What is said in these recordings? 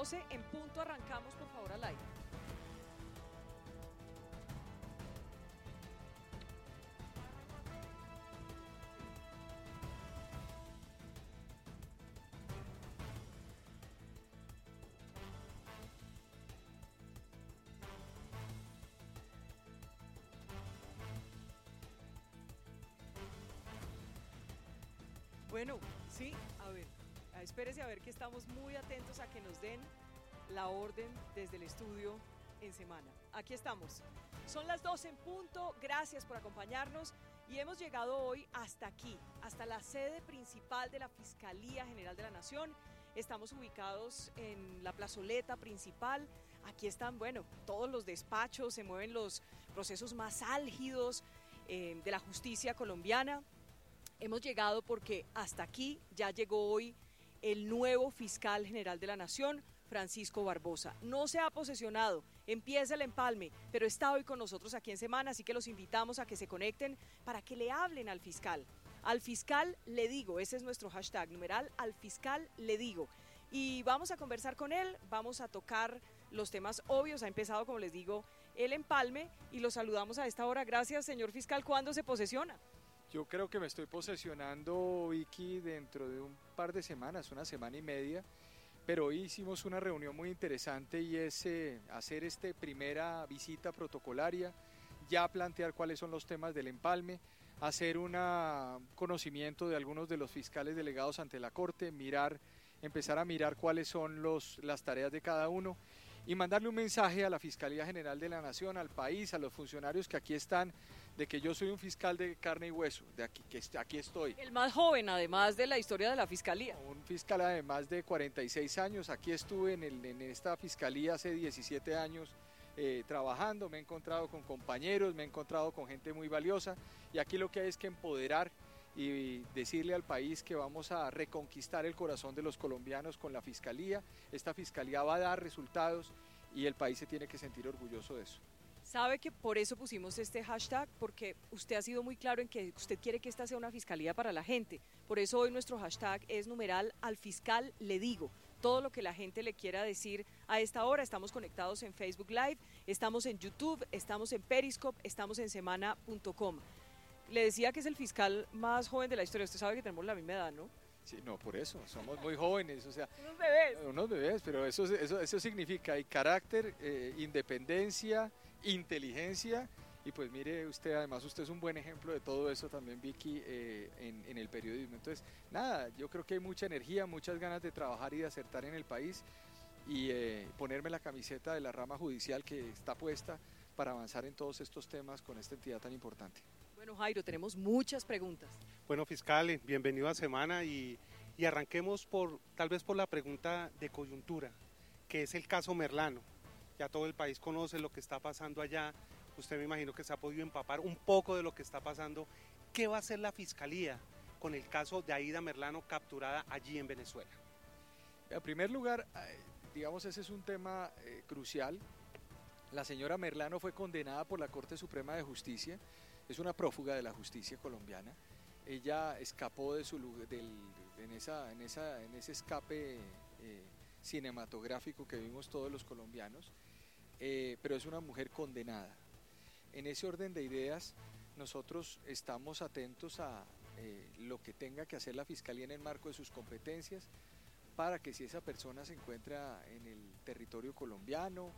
12 en punto arrancamos, por favor, al aire. Bueno, sí, espérese a ver que estamos muy atentos a que nos den la orden desde el estudio en semana. Aquí estamos. Son las 12 en punto, gracias por acompañarnos y hemos llegado hoy hasta aquí, hasta la sede principal de la Fiscalía General de la Nación. Estamos ubicados en la plazoleta principal. Aquí están, bueno, todos los despachos, se mueven los procesos más álgidos eh, de la justicia colombiana. Hemos llegado porque hasta aquí ya llegó hoy el nuevo fiscal general de la Nación, Francisco Barbosa. No se ha posesionado, empieza el empalme, pero está hoy con nosotros aquí en Semana, así que los invitamos a que se conecten para que le hablen al fiscal. Al fiscal le digo, ese es nuestro hashtag numeral, al fiscal le digo. Y vamos a conversar con él, vamos a tocar los temas obvios. Ha empezado, como les digo, el empalme y lo saludamos a esta hora. Gracias, señor fiscal. ¿Cuándo se posesiona? Yo creo que me estoy posesionando, Vicky, dentro de un par de semanas, una semana y media, pero hoy hicimos una reunión muy interesante y es eh, hacer esta primera visita protocolaria, ya plantear cuáles son los temas del empalme, hacer un conocimiento de algunos de los fiscales delegados ante la Corte, mirar, empezar a mirar cuáles son los, las tareas de cada uno y mandarle un mensaje a la Fiscalía General de la Nación, al país, a los funcionarios que aquí están, de que yo soy un fiscal de carne y hueso, de aquí, que aquí estoy. El más joven, además de la historia de la Fiscalía. Un fiscal además de 46 años, aquí estuve en, el, en esta Fiscalía hace 17 años. Eh, trabajando, me he encontrado con compañeros, me he encontrado con gente muy valiosa y aquí lo que hay es que empoderar y decirle al país que vamos a reconquistar el corazón de los colombianos con la fiscalía. Esta fiscalía va a dar resultados y el país se tiene que sentir orgulloso de eso. Sabe que por eso pusimos este hashtag, porque usted ha sido muy claro en que usted quiere que esta sea una fiscalía para la gente. Por eso hoy nuestro hashtag es numeral al fiscal le digo. Todo lo que la gente le quiera decir a esta hora. Estamos conectados en Facebook Live, estamos en YouTube, estamos en Periscope, estamos en semana.com. Le decía que es el fiscal más joven de la historia. Usted sabe que tenemos la misma edad, ¿no? Sí, no, por eso, somos muy jóvenes, o sea... Unos bebés. Unos bebés, pero eso, eso, eso significa hay carácter, eh, independencia, inteligencia, y pues mire usted, además usted es un buen ejemplo de todo eso también, Vicky, eh, en, en, el periodismo. Entonces, nada, yo creo que hay mucha energía, muchas ganas de trabajar y de acertar en el país, y eh, ponerme la camiseta de la rama judicial que está puesta para avanzar en todos estos temas con esta entidad tan importante. Bueno, Jairo, tenemos muchas preguntas. Bueno, fiscal, bienvenido a Semana y, y arranquemos por tal vez por la pregunta de coyuntura, que es el caso Merlano. Ya todo el país conoce lo que está pasando allá. Usted me imagino que se ha podido empapar un poco de lo que está pasando. ¿Qué va a hacer la fiscalía con el caso de Aida Merlano capturada allí en Venezuela? En primer lugar, eh, digamos, ese es un tema eh, crucial. La señora Merlano fue condenada por la Corte Suprema de Justicia es una prófuga de la justicia colombiana. Ella escapó de su del, en, esa, en, esa, en ese escape eh, cinematográfico que vimos todos los colombianos, eh, pero es una mujer condenada. En ese orden de ideas, nosotros estamos atentos a eh, lo que tenga que hacer la Fiscalía en el marco de sus competencias para que si esa persona se encuentra en el territorio colombiano,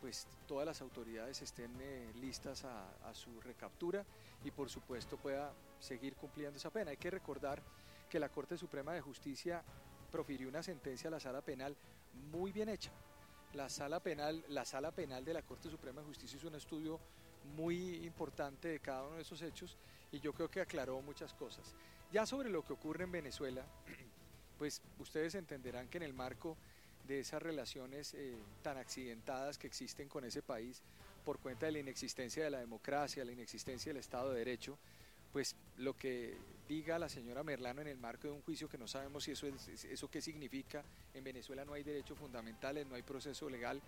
pues todas las autoridades estén eh, listas a, su recaptura y por supuesto pueda seguir cumpliendo esa pena. Hay que recordar que la Corte Suprema de Justicia profirió una sentencia a la sala penal muy bien hecha. La sala penal, la sala penal de la Corte Suprema de Justicia hizo un estudio muy importante de cada uno de esos hechos y yo creo que aclaró muchas cosas. Ya sobre lo que ocurre en Venezuela, pues ustedes entenderán que en el marco de esas relaciones eh, tan accidentadas que existen con ese país por cuenta de la inexistencia de la democracia, la inexistencia del Estado de Derecho, pues lo que diga la señora Merlano en el marco de un juicio que no sabemos si eso, es, eso qué significa, en Venezuela no hay derechos fundamentales, no hay proceso legal,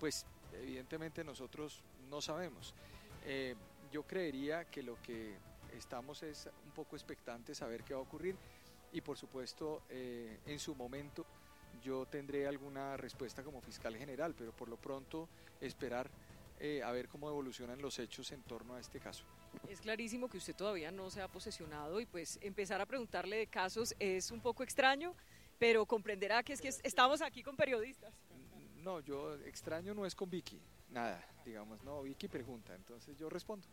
pues evidentemente nosotros no sabemos. Eh, yo creería que lo que estamos es un poco expectantes a ver qué va a ocurrir y por supuesto eh, en su momento yo tendré alguna respuesta como fiscal general, pero por lo pronto esperar eh, a ver cómo evolucionan los hechos en torno a este caso. Es clarísimo que usted todavía no se ha posesionado y pues empezar a preguntarle de casos es un poco extraño, pero comprenderá que es que estamos aquí con periodistas. No, yo extraño no es con Vicky, nada, digamos, no, Vicky pregunta, entonces yo respondo.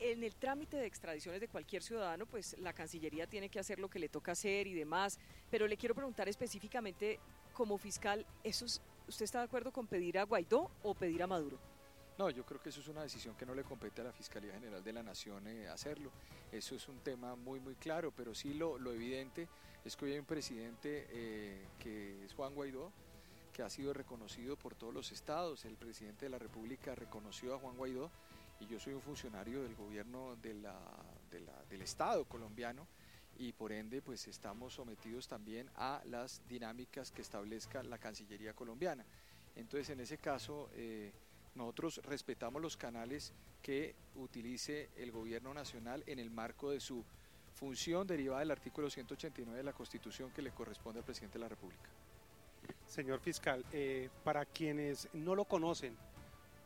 En el trámite de extradiciones de cualquier ciudadano, pues la Cancillería tiene que hacer lo que le toca hacer y demás, pero le quiero preguntar específicamente como fiscal, ¿usted está de acuerdo con pedir a Guaidó o pedir a Maduro? No, yo creo que eso es una decisión que no le compete a la Fiscalía General de la Nación eh, hacerlo. Eso es un tema muy, muy claro, pero sí lo, evidente es que hoy hay un presidente eh, que es Juan Guaidó, que ha sido reconocido por todos los estados. El presidente de la República reconoció a Juan Guaidó y yo soy un funcionario del gobierno del Estado colombiano y por ende pues estamos sometidos también a las dinámicas que establezca la Cancillería colombiana. Entonces en ese caso eh, nosotros respetamos los canales que utilice el gobierno nacional en el marco de su función derivada del artículo 189 de la Constitución que le corresponde al presidente de la República. Señor fiscal, eh, para quienes no lo conocen,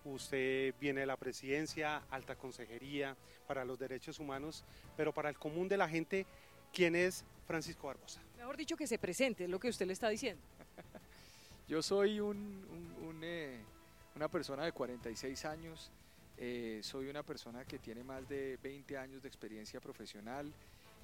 usted viene de la presidencia, alta consejería para los derechos humanos, pero para el común de la gente, ¿quién es Francisco Barbosa? Mejor dicho, que se presente, es lo que usted le está diciendo. Yo soy un, eh, una persona de 46 años, eh, soy una persona que tiene más de 20 años de experiencia profesional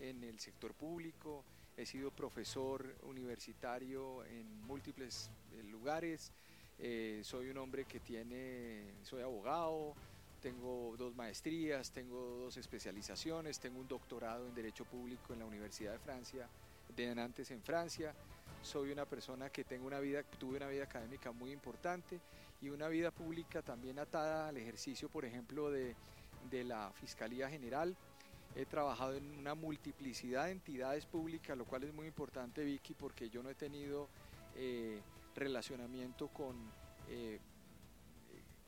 en el sector público, he sido profesor universitario en múltiples eh, lugares, eh, soy un hombre que tiene, soy abogado, tengo dos maestrías, tengo dos especializaciones, tengo un doctorado en Derecho Público en la Universidad de Francia, de Nantes en Francia, soy una persona que tengo una vida, tuve una vida académica muy importante y una vida pública también atada al ejercicio, por ejemplo, de, de la Fiscalía General, he trabajado en una multiplicidad de entidades públicas, lo cual es muy importante, Vicky, porque yo no he tenido eh, relacionamiento con, eh,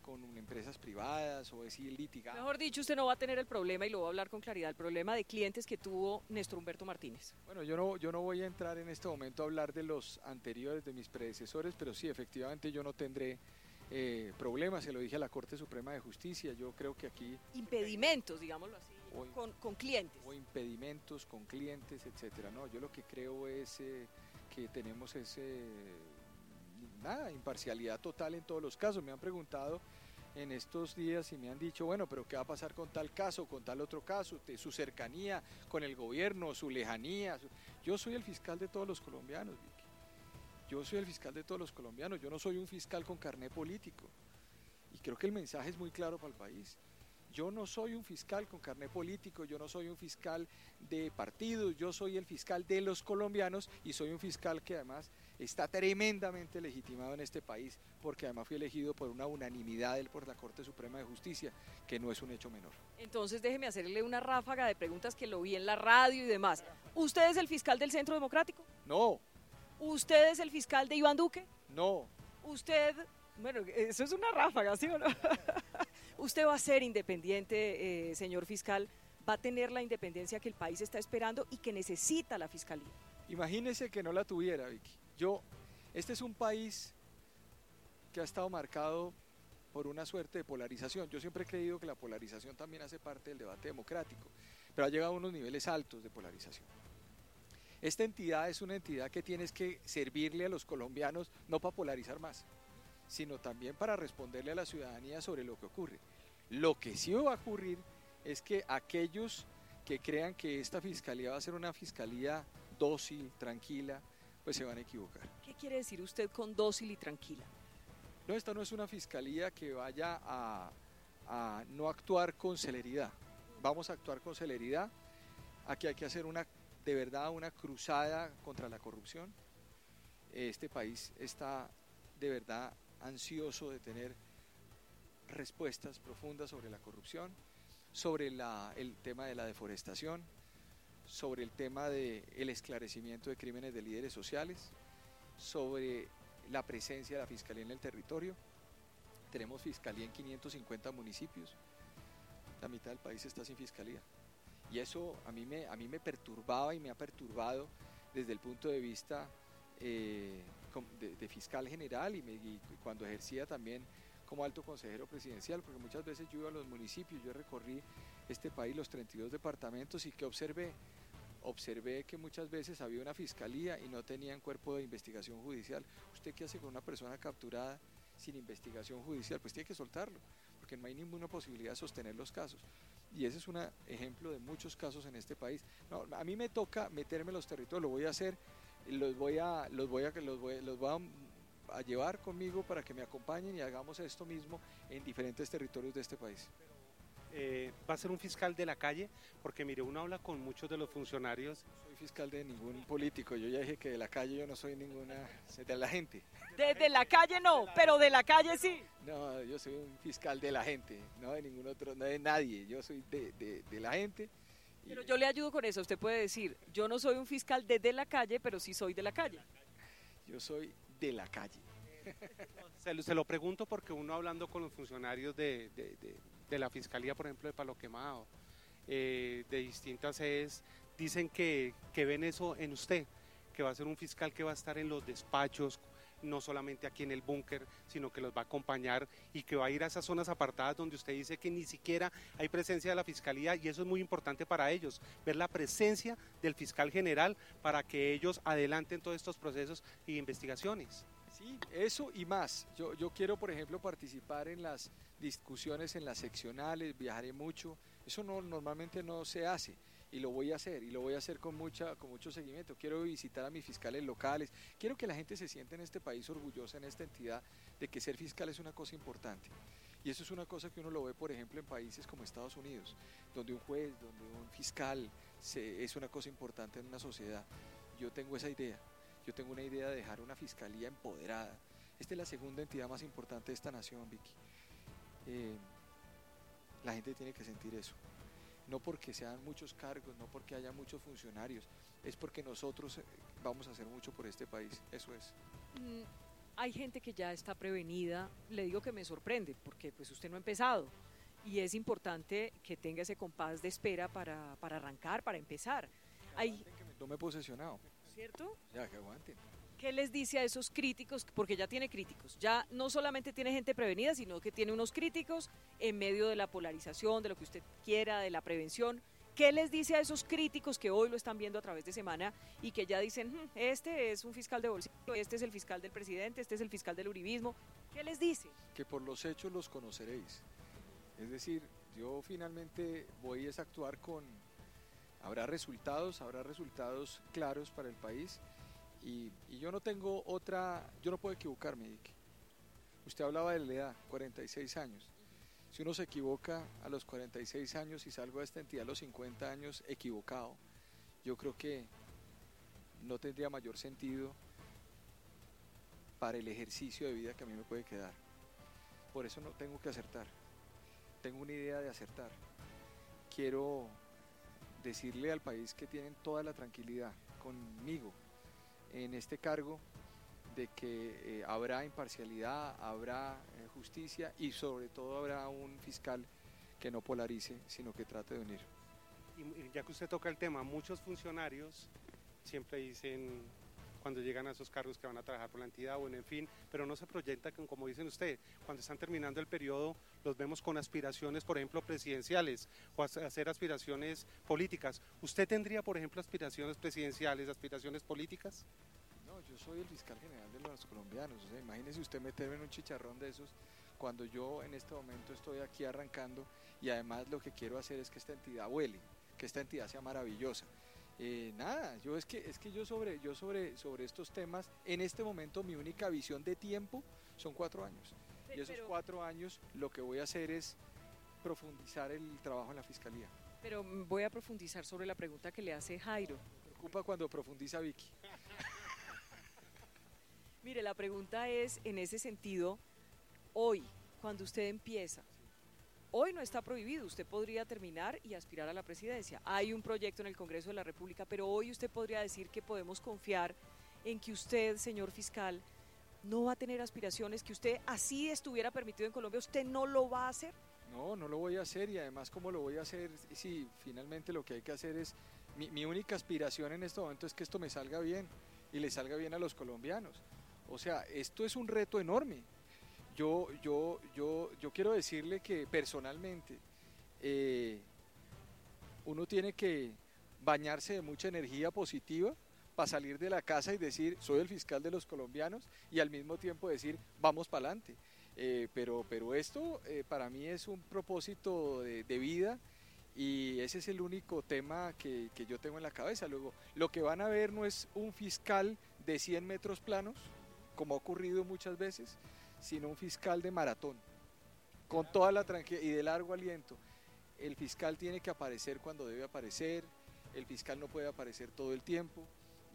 con empresas privadas o decir litigado. Mejor dicho, usted no va a tener el problema, y lo voy a hablar con claridad, el problema de clientes que tuvo Néstor Humberto Martínez. Bueno, yo no, yo no voy a entrar en este momento a hablar de los anteriores, de mis predecesores, pero sí, efectivamente yo no tendré eh, problemas, se lo dije a la Corte Suprema de Justicia, yo creo que aquí... Impedimentos, digámoslo así con, clientes. O impedimentos con clientes, etcétera. No, yo lo que creo es eh, que tenemos ese nada, imparcialidad total en todos los casos. Me han preguntado en estos días y me han dicho, bueno, pero ¿qué va a pasar con tal caso, con tal otro caso? De su cercanía con el gobierno, su lejanía. Yo soy el fiscal de todos los colombianos. Yo soy el fiscal de todos los colombianos. Yo no soy un fiscal con carné político. Y creo que el mensaje es muy claro para el país. Yo no soy un fiscal con carné político, yo no soy un fiscal de partidos, yo soy el fiscal de los colombianos y soy un fiscal que además está tremendamente legitimado en este país porque además fui elegido por una unanimidad por la Corte Suprema de Justicia, que no es un hecho menor. Entonces déjeme hacerle una ráfaga de preguntas que lo vi en la radio y demás. ¿Usted es el fiscal del Centro Democrático? No. ¿Usted es el fiscal de Iván Duque? No. ¿Usted bueno, eso es una ráfaga, ¿sí o no? Usted va a ser independiente, eh, señor fiscal, va a tener la independencia que el país está esperando y que necesita la fiscalía. Imagínese que no la tuviera, Vicky. Yo, este es un país que ha estado marcado por una suerte de polarización. Yo siempre he creído que la polarización también hace parte del debate democrático, pero ha llegado a unos niveles altos de polarización. Esta entidad es una entidad que tienes que servirle a los colombianos no para polarizar más, sino también para responderle a la ciudadanía sobre lo que ocurre. Lo que sí va a ocurrir es que aquellos que crean que esta fiscalía va a ser una fiscalía dócil, tranquila, pues se van a equivocar. ¿Qué quiere decir usted con dócil y tranquila? No, esta no es una fiscalía que vaya a, a no actuar con celeridad. Vamos a actuar con celeridad. Aquí hay que hacer una, de verdad, una cruzada contra la corrupción. Este país está de verdad ansioso de tener respuestas profundas sobre la corrupción, sobre el tema de la deforestación, sobre el tema del esclarecimiento de crímenes de líderes sociales, sobre la presencia de la Fiscalía en el territorio. Tenemos Fiscalía en 550 municipios, la mitad del país está sin Fiscalía. Y eso a mí me, a mí me perturbaba y me ha perturbado desde el punto de vista eh, de, fiscal general y, y cuando ejercía también como alto consejero presidencial, porque muchas veces yo iba a los municipios, yo recorrí este país, los 32 departamentos y que observé, observé que muchas veces había una fiscalía y no tenían cuerpo de investigación judicial. ¿Usted qué hace con una persona capturada sin investigación judicial? Pues tiene que soltarlo, porque no hay ninguna posibilidad de sostener los casos. Y ese es un ejemplo de muchos casos en este país. A mí me toca meterme en los territorios, lo voy a hacer, los voy a, los voy a, los voy, a llevar conmigo para que me acompañen y hagamos esto mismo en diferentes territorios de este país. Eh, ¿Va a ser un fiscal de la calle? Porque mire, uno habla con muchos de los funcionarios. No soy fiscal de ningún político, yo ya dije que de la calle yo no soy ninguna, de la gente. De, la calle no, pero de la calle sí. No, yo soy un fiscal de la gente, no de ningún otro, no de nadie, yo soy de, de la gente. Pero yo le ayudo con eso, usted puede decir, yo no soy un fiscal de, de la calle, pero sí soy de la calle. Yo soy de la calle. Se, lo pregunto porque uno hablando con los funcionarios de, la Fiscalía, por ejemplo, de Palo Quemado, eh, de distintas sedes, dicen que, que ven eso en usted, que va a ser un fiscal que va a estar en los despachos, no solamente aquí en el búnker, sino que los va a acompañar y que va a ir a esas zonas apartadas donde usted dice que ni siquiera hay presencia de la fiscalía y eso es muy importante para ellos, ver la presencia del fiscal general para que ellos adelanten todos estos procesos y investigaciones. Sí, eso y más. Yo, yo quiero, por ejemplo, participar en las discusiones en las seccionales, viajaré mucho. Eso no, normalmente no se hace y lo voy a hacer y lo voy a hacer con mucha con mucho seguimiento. Quiero visitar a mis fiscales locales. Quiero que la gente se sienta en este país orgullosa en esta entidad de que ser fiscal es una cosa importante. Y eso es una cosa que uno lo ve, por ejemplo, en países como Estados Unidos, donde un juez, donde un fiscal es una cosa importante en una sociedad. Yo tengo esa idea. Yo tengo una idea de dejar una fiscalía empoderada. Esta es la segunda entidad más importante de esta nación, Vicky. Eh, la gente tiene que sentir eso no porque sean muchos cargos, no porque haya muchos funcionarios, es porque nosotros eh, vamos a hacer mucho por este país, eso es. Mm, hay gente que ya está prevenida, le digo que me sorprende, porque pues usted no ha empezado y es importante que tenga ese compás de espera para, arrancar, para empezar. Hay... no me he posesionado. ¿Cierto? Ya, que aguanten. ¿Qué les dice a esos críticos? Porque ya tiene críticos, ya no solamente tiene gente prevenida, sino que tiene unos críticos en medio de la polarización, de lo que usted quiera, de la prevención. ¿Qué les dice a esos críticos que hoy lo están viendo a través de semana y que ya dicen, hmm, este es un fiscal de bolsillo, este es el fiscal del presidente, este es el fiscal del uribismo? ¿Qué les dice? Que por los hechos los conoceréis. Es decir, yo finalmente voy a actuar con... Habrá resultados, habrá resultados claros para el país y, yo no tengo otra, yo no puedo equivocarme, Usted hablaba de la edad, 46 años. Si uno se equivoca a los 46 años y salgo de esta entidad a los 50 años equivocado, yo creo que no tendría mayor sentido para el ejercicio de vida que a mí me puede quedar. Por eso no tengo que acertar. Tengo una idea de acertar. Quiero decirle al país que tienen toda la tranquilidad conmigo, en este cargo de que eh, habrá imparcialidad, habrá eh, justicia y sobre todo habrá un fiscal que no polarice, sino que trate de unir. Y ya que usted toca el tema, muchos funcionarios siempre dicen cuando llegan a esos cargos que van a trabajar por la entidad, bueno, en fin, pero no se proyecta como dicen ustedes, cuando están terminando el periodo, los vemos con aspiraciones, por ejemplo, presidenciales o hacer aspiraciones políticas. ¿Usted tendría, por ejemplo, aspiraciones presidenciales, aspiraciones políticas? No, yo soy el fiscal general de los colombianos. O sea, imagínese usted meterme en un chicharrón de esos cuando yo en este momento estoy aquí arrancando y además lo que quiero hacer es que esta entidad huele, que esta entidad sea maravillosa. Eh, nada, yo es que es que yo sobre yo sobre sobre estos temas en este momento mi única visión de tiempo son cuatro años y esos cuatro años lo que voy a hacer es profundizar el trabajo en la fiscalía. Pero voy a profundizar sobre la pregunta que le hace Jairo. Me preocupa cuando profundiza Vicky. Mire, la pregunta es en ese sentido, hoy, cuando usted empieza, Hoy no está prohibido, usted podría terminar y aspirar a la presidencia. Hay un proyecto en el Congreso de la República, pero hoy usted podría decir que podemos confiar en que usted, señor fiscal, no va a tener aspiraciones, que usted así estuviera permitido en Colombia, usted no lo va a hacer. No, no lo voy a hacer y además cómo lo voy a hacer si finalmente lo que hay que hacer es, mi, mi única aspiración en este momento es que esto me salga bien y le salga bien a los colombianos. O sea, esto es un reto enorme. Yo, yo, yo, yo quiero decirle que personalmente eh, uno tiene que bañarse de mucha energía positiva para salir de la casa y decir, soy el fiscal de los colombianos y al mismo tiempo decir, vamos para adelante. Eh, pero, pero esto eh, para mí es un propósito de, vida y ese es el único tema que, que, yo tengo en la cabeza. Luego, lo que van a ver no es un fiscal de 100 metros planos, como ha ocurrido muchas veces, sino un fiscal de maratón, con toda la tranquilidad y de largo aliento. El fiscal tiene que aparecer cuando debe aparecer, el fiscal no puede aparecer todo el tiempo,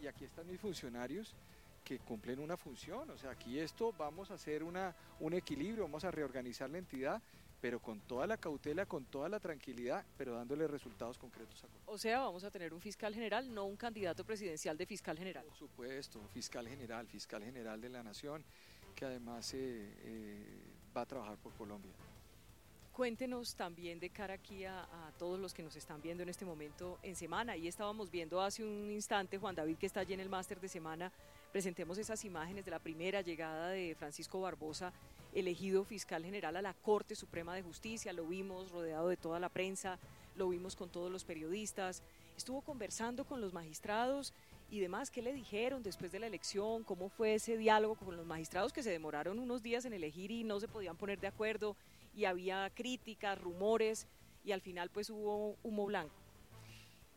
y aquí están mis funcionarios que cumplen una función. O sea, aquí esto vamos a hacer una, un equilibrio, vamos a reorganizar la entidad, pero con toda la cautela, con toda la tranquilidad, pero dándole resultados concretos. A o sea, vamos a tener un fiscal general, no un candidato presidencial de fiscal general. Por supuesto, fiscal general, fiscal general de la nación, que además eh, eh, va a trabajar por Colombia. Cuéntenos también de cara aquí a, todos los que nos están viendo en este momento en semana. Y estábamos viendo hace un instante, Juan David, que está allí en el máster de semana, presentemos esas imágenes de la primera llegada de Francisco Barbosa, elegido fiscal general a la Corte Suprema de Justicia. Lo vimos rodeado de toda la prensa, lo vimos con todos los periodistas, estuvo conversando con los magistrados y demás. ¿Qué le dijeron después de la elección? ¿Cómo fue ese diálogo con los magistrados que se demoraron unos días en elegir y no se podían poner de acuerdo? y había críticas, rumores y al final pues hubo humo blanco.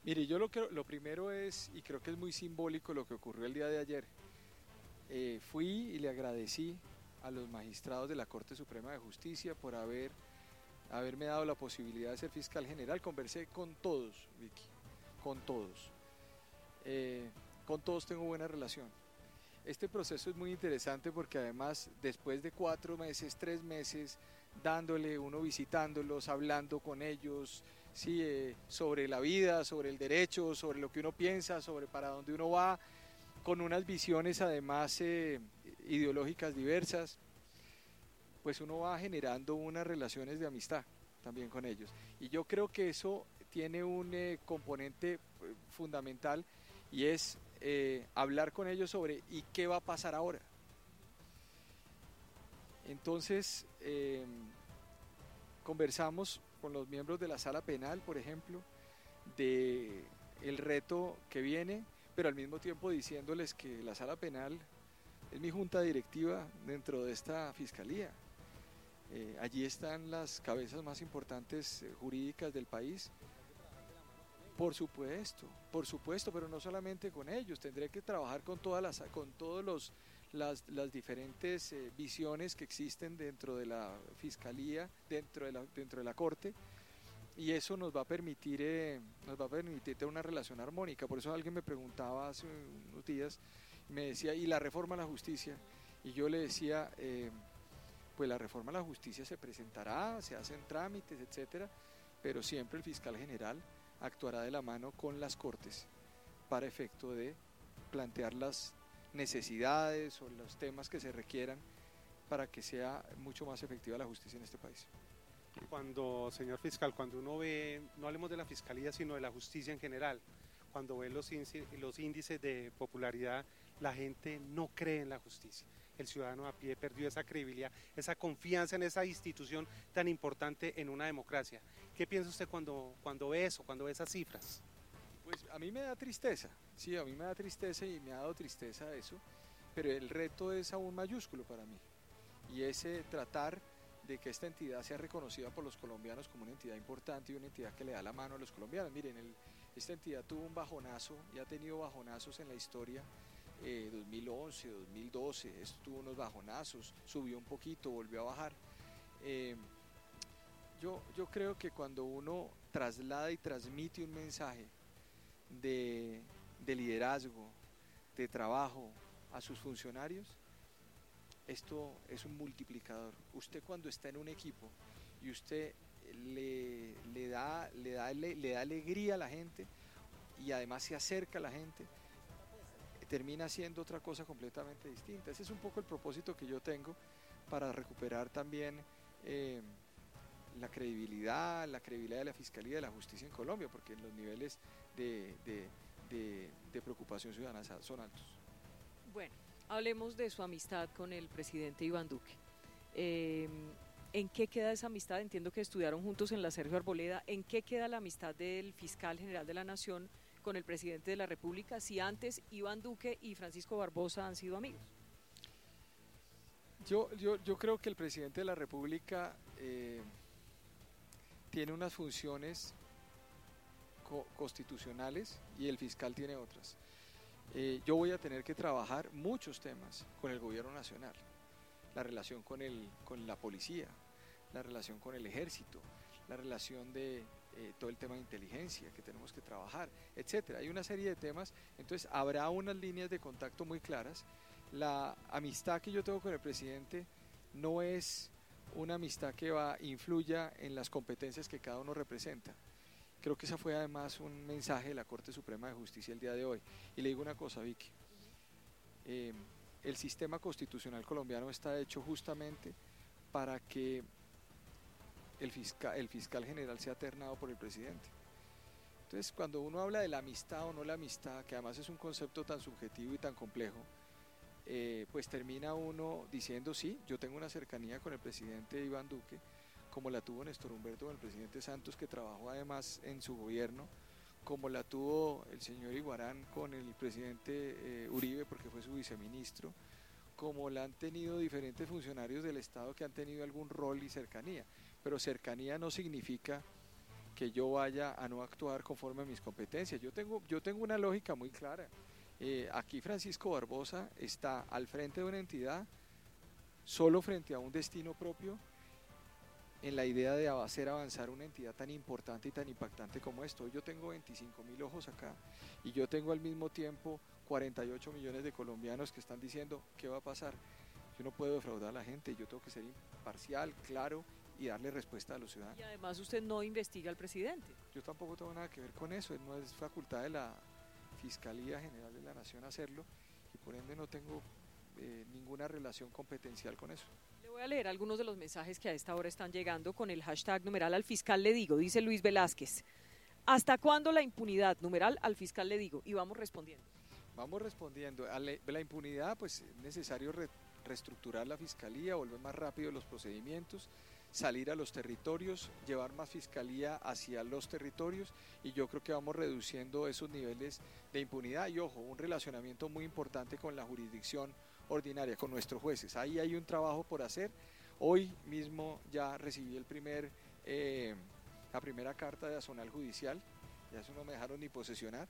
Mire, yo lo que lo primero es, y creo que es muy simbólico lo que ocurrió el día de ayer, eh, fui y le agradecí a los magistrados de la Corte Suprema de Justicia por haber, haberme dado la posibilidad de ser fiscal general. Conversé con todos, Vicky, con todos. Eh, con todos tengo buena relación. Este proceso es muy interesante porque además después de cuatro meses, tres meses, dándole, uno visitándolos, hablando con ellos, sí, eh, sobre la vida, sobre el derecho, sobre lo que uno piensa, sobre para dónde uno va, con unas visiones además eh, ideológicas diversas, pues uno va generando unas relaciones de amistad también con ellos. Y yo creo que eso tiene un eh, componente fundamental y es hablar con ellos sobre y qué va a pasar ahora. Entonces, em, conversamos con los miembros de la sala penal, por ejemplo, de el reto que viene, pero al mismo tiempo diciéndoles que la sala penal es mi junta directiva dentro de esta fiscalía. Eh, allí están las cabezas más importantes eh, jurídicas del país. Por supuesto, por supuesto, pero no solamente con ellos, tendré que trabajar con todas las, con todos los las, las diferentes eh, visiones que existen dentro de la fiscalía, dentro de la, dentro de la corte, y eso nos va a permitir eh, nos va a permitir tener una relación armónica. Por eso alguien me preguntaba hace unos días, me decía, ¿y la reforma a la justicia? Y yo le decía, eh, pues la reforma a la justicia se presentará, se hacen trámites, etcétera, pero siempre el fiscal general actuará de la mano con las cortes para efecto de plantear las necesidades o los temas que se requieran para que sea mucho más efectiva la justicia en este país. Cuando, señor fiscal, cuando uno ve, no hablemos de la fiscalía, sino de la justicia en general, cuando ve los índices, de popularidad, la gente no cree en la justicia. El ciudadano a pie perdió esa credibilidad, esa confianza en esa institución tan importante en una democracia. ¿Qué piensa usted cuando, cuando ve eso, cuando ve esas cifras? Pues a mí me da tristeza, sí, a mí me da tristeza y me ha dado tristeza eso, pero el reto es aún mayúsculo para mí y es tratar de que esta entidad sea reconocida por los colombianos como una entidad importante y una entidad que le da la mano a los colombianos. Miren, esta entidad tuvo un bajonazo y ha tenido bajonazos en la historia. 2011, 2012, esto tuvo unos bajonazos, subió un poquito, volvió a bajar. Eh, yo, yo creo que cuando uno traslada y transmite un mensaje de, liderazgo, de trabajo a sus funcionarios, esto es un multiplicador. Usted cuando está en un equipo y usted le, le, da, le, da, le, da alegría a la gente y además se acerca a la gente, termina siendo otra cosa completamente distinta. Ese es un poco el propósito que yo tengo para recuperar también eh, la credibilidad, la credibilidad de la Fiscalía de la Justicia en Colombia, porque los niveles de, preocupación ciudadana son altos. Bueno, Hablemos de su amistad con el presidente Iván Duque. Eh, ¿En qué queda esa amistad? Entiendo que estudiaron juntos en la Sergio Arboleda. ¿En qué queda la amistad del fiscal general de la Nación con el presidente de la República si antes Iván Duque y Francisco Barbosa han sido amigos? Yo, yo, yo creo que el presidente de la República eh, tiene unas funciones constitucionales y el fiscal tiene otras. Eh, yo voy a tener que trabajar muchos temas con el gobierno nacional, la relación con, el, con la policía, la relación con el ejército, la relación de eh, todo el tema de inteligencia que tenemos que trabajar, etcétera. Hay una serie de temas, entonces habrá unas líneas de contacto muy claras. La amistad que yo tengo con el presidente no es una amistad que va influya en las competencias que cada uno representa. Creo que esa fue además un mensaje de la Corte Suprema de Justicia el día de hoy. Y le digo una cosa, Vicky. Eh, el sistema constitucional colombiano está hecho justamente para que el fiscal, el fiscal general sea ternado por el presidente. Entonces, cuando uno habla de la amistad o no la amistad, que además es un concepto tan subjetivo y tan complejo, eh, pues termina uno diciendo, sí, yo tengo una cercanía con el presidente Iván Duque, como la tuvo Néstor Humberto con el presidente Santos, que trabajó además en su gobierno, como la tuvo el señor Iguarán con el presidente eh, Uribe, porque fue su viceministro, como la han tenido diferentes funcionarios del Estado que han tenido algún rol y cercanía pero cercanía no significa que yo vaya a no actuar conforme a mis competencias. Yo tengo, yo tengo una lógica muy clara. Eh, aquí Francisco Barbosa está al frente de una entidad, solo frente a un destino propio, en la idea de hacer avanzar una entidad tan importante y tan impactante como esto. Yo tengo 25 mil ojos acá y yo tengo al mismo tiempo 48 millones de colombianos que están diciendo qué va a pasar. Yo no puedo defraudar a la gente, yo tengo que ser imparcial, claro y darle respuesta a los ciudadanos. Y además usted no investiga al presidente. Yo tampoco tengo nada que ver con eso, no es facultad de la Fiscalía General de la Nación hacerlo y por ende no tengo eh, ninguna relación competencial con eso. Le voy a leer algunos de los mensajes que a esta hora están llegando con el hashtag numeral al fiscal le digo, dice Luis Velázquez. ¿Hasta cuándo la impunidad? Numeral al fiscal le digo. Y vamos respondiendo. Vamos respondiendo. A la impunidad, pues es necesario reestructurar la fiscalía, volver más rápido los procedimientos salir a los territorios, llevar más fiscalía hacia los territorios y yo creo que vamos reduciendo esos niveles de impunidad y ojo, un relacionamiento muy importante con la jurisdicción ordinaria, con nuestros jueces. Ahí hay un trabajo por hacer. Hoy mismo ya recibí el primer, eh, la primera carta de Azonal Judicial, ya eso no me dejaron ni posesionar,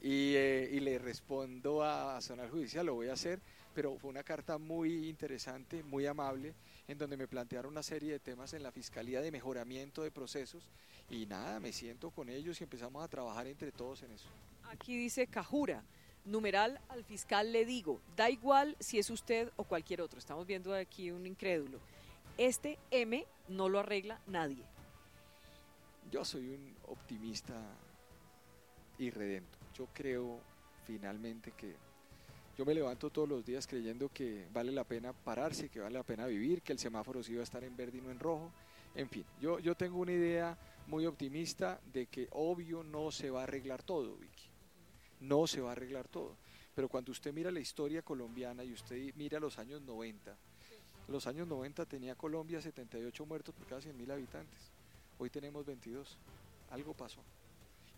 y, eh, y le respondo a Azonal Judicial, lo voy a hacer, pero fue una carta muy interesante, muy amable, en donde me plantearon una serie de temas en la Fiscalía de mejoramiento de procesos y nada, me siento con ellos y empezamos a trabajar entre todos en eso. Aquí dice Cajura, numeral al fiscal le digo, da igual si es usted o cualquier otro, estamos viendo aquí un incrédulo. Este M no lo arregla nadie. Yo soy un optimista irredento. Yo creo finalmente que yo me levanto todos los días creyendo que vale la pena pararse, que vale la pena vivir, que el semáforo sí va a estar en verde y no en rojo. En fin, yo, yo tengo una idea muy optimista de que obvio no se va a arreglar todo, Vicky. No se va a arreglar todo. Pero cuando usted mira la historia colombiana y usted mira los años 90, los años 90 tenía Colombia 78 muertos por cada 100 mil habitantes. Hoy tenemos 22. Algo pasó.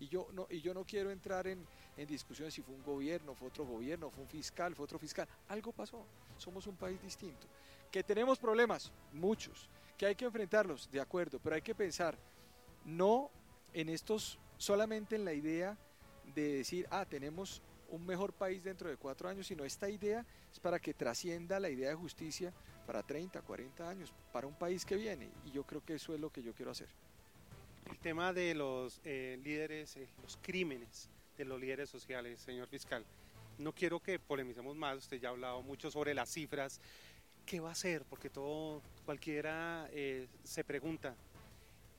Y yo no, y yo no quiero entrar en, en discusiones si fue un gobierno, fue otro gobierno, fue un fiscal, fue otro fiscal. Algo pasó. Somos un país distinto. Que tenemos problemas, muchos. Que hay que enfrentarlos, de acuerdo, pero hay que pensar no en estos, solamente en la idea de decir, ah, tenemos un mejor país dentro de cuatro años, sino esta idea es para que trascienda la idea de justicia para 30, 40 años, para un país que viene. Y yo creo que eso es lo que yo quiero hacer. El tema de los eh, líderes, eh, los crímenes de los líderes sociales, señor fiscal. No quiero que polemicemos más, usted ya ha hablado mucho sobre las cifras. ¿Qué va a hacer? Porque todo, cualquiera eh, se pregunta,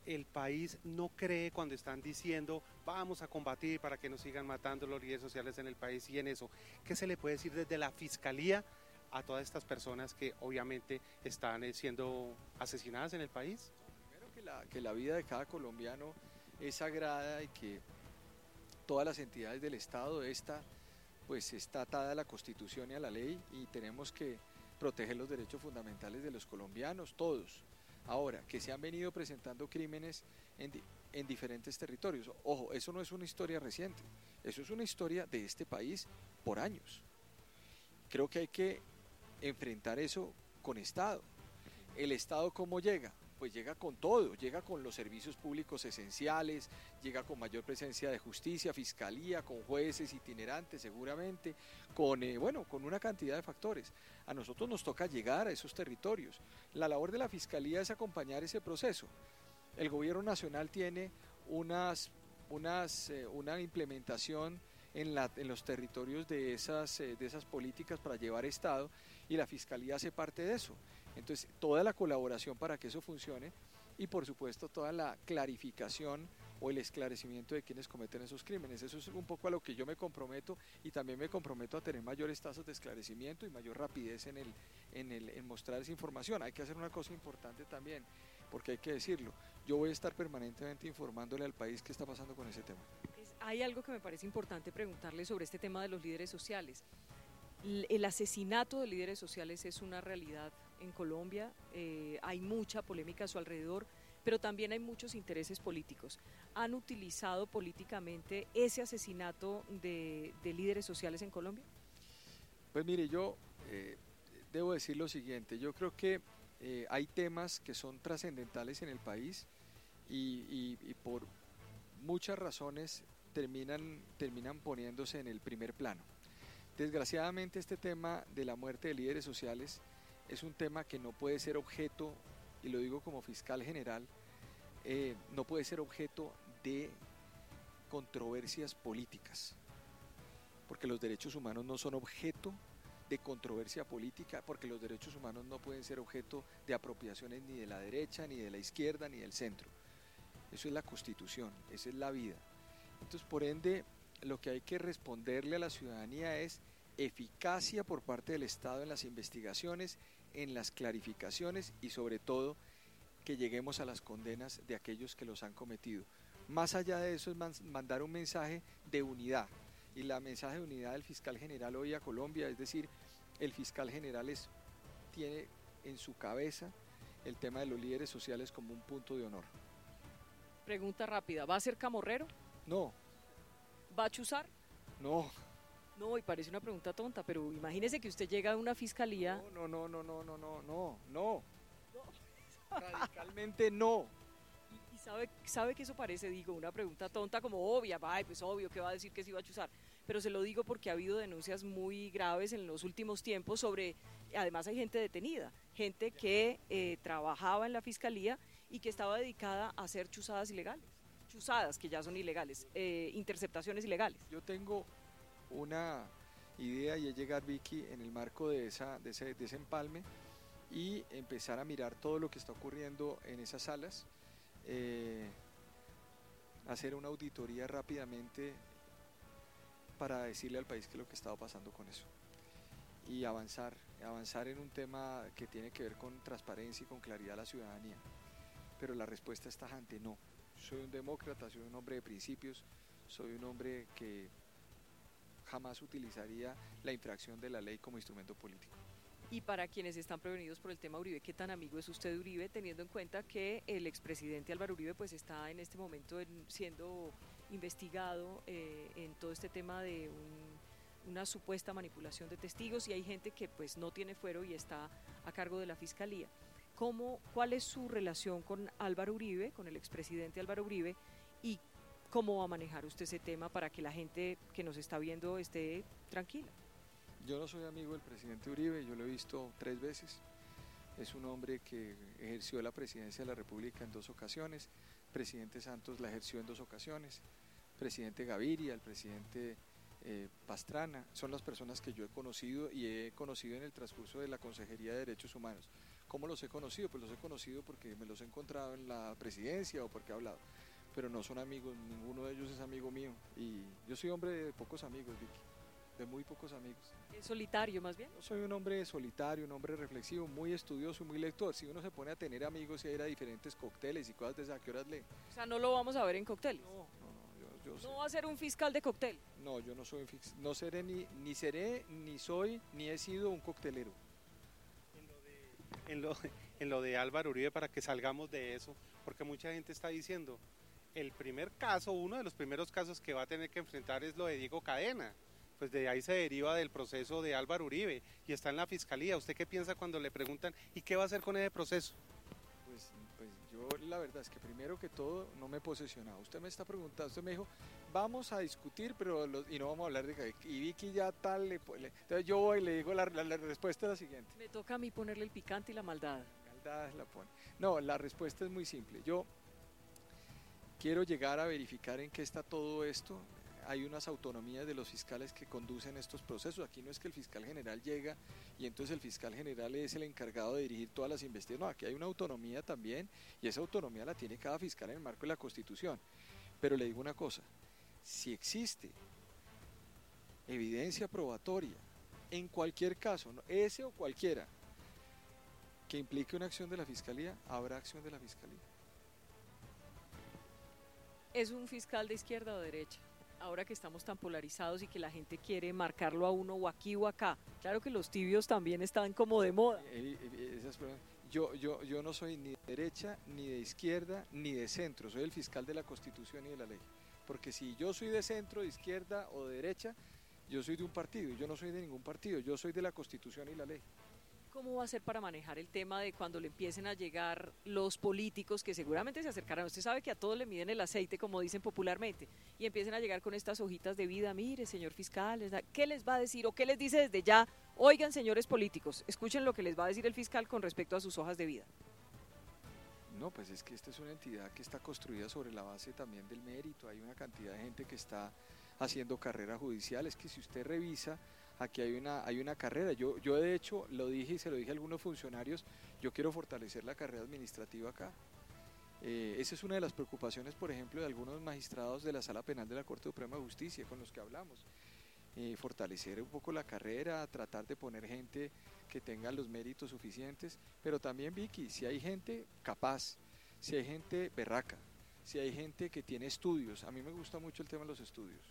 el país no cree cuando están diciendo vamos a combatir para que nos sigan matando los líderes sociales en el país y en eso. ¿Qué se le puede decir desde la fiscalía a todas estas personas que obviamente están siendo asesinadas en el país? Que la, vida de cada colombiano es sagrada y que todas las entidades del Estado, esta pues está atada a la Constitución y a la ley y tenemos que proteger los derechos fundamentales de los colombianos, todos. Ahora, que se han venido presentando crímenes en, en diferentes territorios. Ojo, eso no es una historia reciente, eso es una historia de este país por años. Creo que hay que enfrentar eso con Estado. ¿El Estado cómo llega? Pues llega con todo, llega con los servicios públicos esenciales, llega con mayor presencia de justicia, fiscalía, con jueces itinerantes seguramente, con, eh, bueno, con una cantidad de factores. A nosotros nos toca llegar a esos territorios. La labor de la fiscalía es acompañar ese proceso el gobierno nacional tiene unas, unas, eh, una implementación en, la, en, los territorios de esas, eh, de esas políticas para llevar Estado y la Fiscalía hace parte de eso. Entonces, toda la colaboración para que eso funcione y por supuesto toda la clarificación o el esclarecimiento de quienes cometen esos crímenes. Eso es un poco a lo que yo me comprometo y también me comprometo a tener mayores tasas de esclarecimiento y mayor rapidez en, el, en, el, mostrar esa información. Hay que hacer una cosa importante también, porque hay que decirlo, yo voy a estar permanentemente informándole al país qué está pasando con ese tema. hay algo que me parece importante preguntarle sobre este tema de los líderes sociales. El asesinato de líderes sociales es una realidad en Colombia, eh, hay mucha polémica a su alrededor, pero también hay muchos intereses políticos. ¿Han utilizado políticamente ese asesinato de, líderes sociales en Colombia? Pues mire, yo eh, debo decir lo siguiente, yo creo que eh, hay temas que son trascendentales en el país y, por muchas razones terminan, terminan poniéndose en el primer plano. Desgraciadamente este tema de la muerte de líderes sociales es un tema que no puede ser objeto, y lo digo como fiscal general, eh, no puede ser objeto de controversias políticas, porque los derechos humanos no son objeto de controversia política, porque los derechos humanos no pueden ser objeto de apropiaciones ni de la derecha, ni de la izquierda, ni del centro. Eso es la constitución, esa es la vida. Entonces, por ende, lo que hay que responderle a la ciudadanía es eficacia por parte del Estado en las investigaciones, en las clarificaciones y sobre todo que lleguemos a las condenas de aquellos que los han cometido. Más allá de eso es mandar un mensaje de unidad, y la mensaje de unidad del fiscal general hoy a Colombia, es decir, el fiscal general es, tiene en su cabeza el tema de los líderes sociales como un punto de honor. Pregunta rápida, ¿va a ser camorrero? No. ¿Va a chuzar? No. No, y parece una pregunta tonta, pero imagínese que usted llega a una fiscalía. No, no, no, no, no, no, no, no. Radicalmente no sabe, sabe que eso parece, digo, una pregunta tonta como obvia, ay, pues obvio que va a decir que se iba a chuzar, pero se lo digo porque ha habido denuncias muy graves en los últimos tiempos sobre, además hay gente detenida, gente que eh, trabajaba en la fiscalía y que estaba dedicada a hacer chuzadas ilegales, chuzadas que ya son ilegales, eh, interceptaciones ilegales. Yo tengo una idea y es llegar, Vicky, en el marco de, esa, de, ese, empalme y empezar a mirar todo lo que está ocurriendo en esas salas eh, hacer una auditoría rápidamente para decirle al país qué es lo que estaba pasando con eso y avanzar, avanzar en un tema que tiene que ver con transparencia y con claridad a la ciudadanía. Pero la respuesta es tajante, no. Soy un demócrata, soy un hombre de principios, soy un hombre que jamás utilizaría la infracción de la ley como instrumento político. Y para quienes están prevenidos por el tema Uribe, ¿qué tan amigo es usted de Uribe, teniendo en cuenta que el expresidente Álvaro Uribe pues está en este momento siendo investigado eh, en todo este tema de una supuesta manipulación de testigos y hay gente que pues no tiene fuero y está a cargo de la fiscalía? ¿Cómo, ¿Cuál es su relación con Álvaro Uribe, con el expresidente Álvaro Uribe cómo va a manejar usted ese tema para que la gente que nos está viendo esté tranquila? Yo no soy amigo del presidente Uribe, yo lo he visto tres veces. Es un hombre que ejerció la presidencia de la República en dos ocasiones. Presidente Santos la ejerció en dos ocasiones. Presidente Gaviria, el presidente eh, Pastrana, son las personas que yo he conocido y he conocido en el transcurso de la Consejería de Derechos Humanos. ¿Cómo los he conocido? Pues los he conocido porque me los he encontrado en la presidencia o porque he hablado. Pero no son amigos, ninguno de ellos es amigo mío. Y yo soy hombre de pocos amigos, Vicky de muy pocos amigos. ¿Es solitario más bien? Yo soy un hombre solitario, un hombre reflexivo, muy estudioso, muy lector. Si uno se pone a tener amigos y a ir a diferentes cócteles y cosas de esas, ¿a qué horas lee? O sea, no lo vamos a ver en cócteles. No, no, no. Yo no va a ser un fiscal de cóctel. No, yo no soy un fiscal. No seré ni, ni seré, ni soy, ni he sido un coctelero. En lo, de, en lo de Álvaro Uribe, para que salgamos de eso, porque mucha gente está diciendo, el primer caso, uno de los primeros casos que va a tener que enfrentar es lo de Diego Cadena. Pues de ahí se deriva del proceso de Álvaro Uribe y está en la fiscalía. ¿Usted qué piensa cuando le preguntan y qué va a hacer con ese proceso? Pues, pues yo la verdad es que primero que todo no me he posesionado. Usted me está preguntando, usted me dijo, vamos a discutir, pero y no vamos a hablar de y Vicky ya tal, le, entonces yo voy y le digo la, la, respuesta es la siguiente. Me toca a mí ponerle el picante y la maldad. maldad la pone. No, la respuesta es muy simple. Yo quiero llegar a verificar en qué está todo esto. Hay unas autonomías de los fiscales que conducen estos procesos. Aquí no es que el fiscal general llega y entonces el fiscal general es el encargado de dirigir todas las investigaciones. No, aquí hay una autonomía también y esa autonomía la tiene cada fiscal en el marco de la Constitución. Pero le digo una cosa, si existe evidencia probatoria en cualquier caso, ese o cualquiera, que implique una acción de la Fiscalía, habrá acción de la Fiscalía es un fiscal de izquierda o derecha. Ahora que estamos tan polarizados y que la gente quiere marcarlo a uno o aquí o acá. Claro que los tibios también están como de moda. Eh, eh, yo, yo, yo no soy ni de derecha, ni de izquierda, ni de centro. Soy el fiscal de la Constitución y de la ley. Porque si yo soy de centro, de izquierda o de derecha, yo soy de un partido. Yo no soy de ningún partido. Yo soy de la Constitución y la ley. ¿Cómo va a ser para manejar el tema de cuando le empiecen a llegar los políticos que seguramente se acercarán? Usted sabe que a todos le miden el aceite, como dicen popularmente, y empiecen a llegar con estas hojitas de vida. Mire, señor fiscal, ¿qué les va a decir o qué les dice desde ya? Oigan, señores políticos, escuchen lo que les va a decir el fiscal con respecto a sus hojas de vida. No, pues es que esta es una entidad que está construida sobre la base también del mérito. Hay una cantidad de gente que está haciendo carrera judicial. Es que si usted revisa aquí hay una, hay una carrera. Yo, yo de hecho lo dije y se lo dije a algunos funcionarios, yo quiero fortalecer la carrera administrativa acá. Eh, esa es una de las preocupaciones, por ejemplo, de algunos magistrados de la Sala Penal de la Corte Suprema de Justicia con los que hablamos. Eh, fortalecer un poco la carrera, tratar de poner gente que tenga los méritos suficientes, pero también Vicky, si hay gente capaz, si hay gente berraca, si hay gente que tiene estudios, a mí me gusta mucho el tema de los estudios,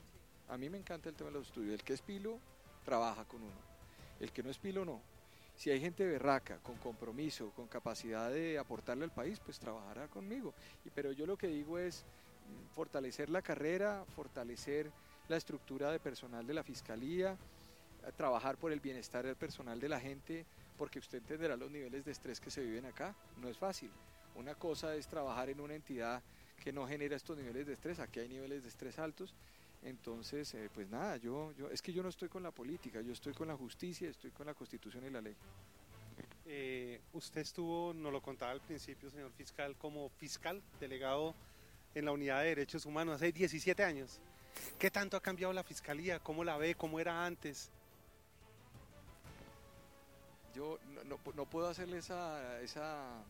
a mí me encanta el tema de los estudios, el que es pilo trabaja con uno. El que no es pilo, no. Si hay gente berraca, con compromiso, con capacidad de aportarle al país, pues trabajará conmigo. Pero yo lo que digo es mm, fortalecer la carrera, fortalecer la estructura de personal de la fiscalía, trabajar por el bienestar del personal de la gente, porque usted entenderá los niveles de estrés que se viven acá. No es fácil. Una cosa es trabajar en una entidad que no genera estos niveles de estrés. Aquí hay niveles de estrés altos entonces, eh, pues nada, yo, yo, es que yo no estoy con la política, yo estoy con la justicia, estoy con la constitución y la ley. Eh, usted estuvo, nos lo contaba al principio, señor fiscal, como fiscal delegado en la Unidad de Derechos Humanos hace 17 años. ¿Qué tanto ha cambiado la fiscalía? ¿Cómo la ve? ¿Cómo era antes? Yo no, no, puedo hacerle esa, esa,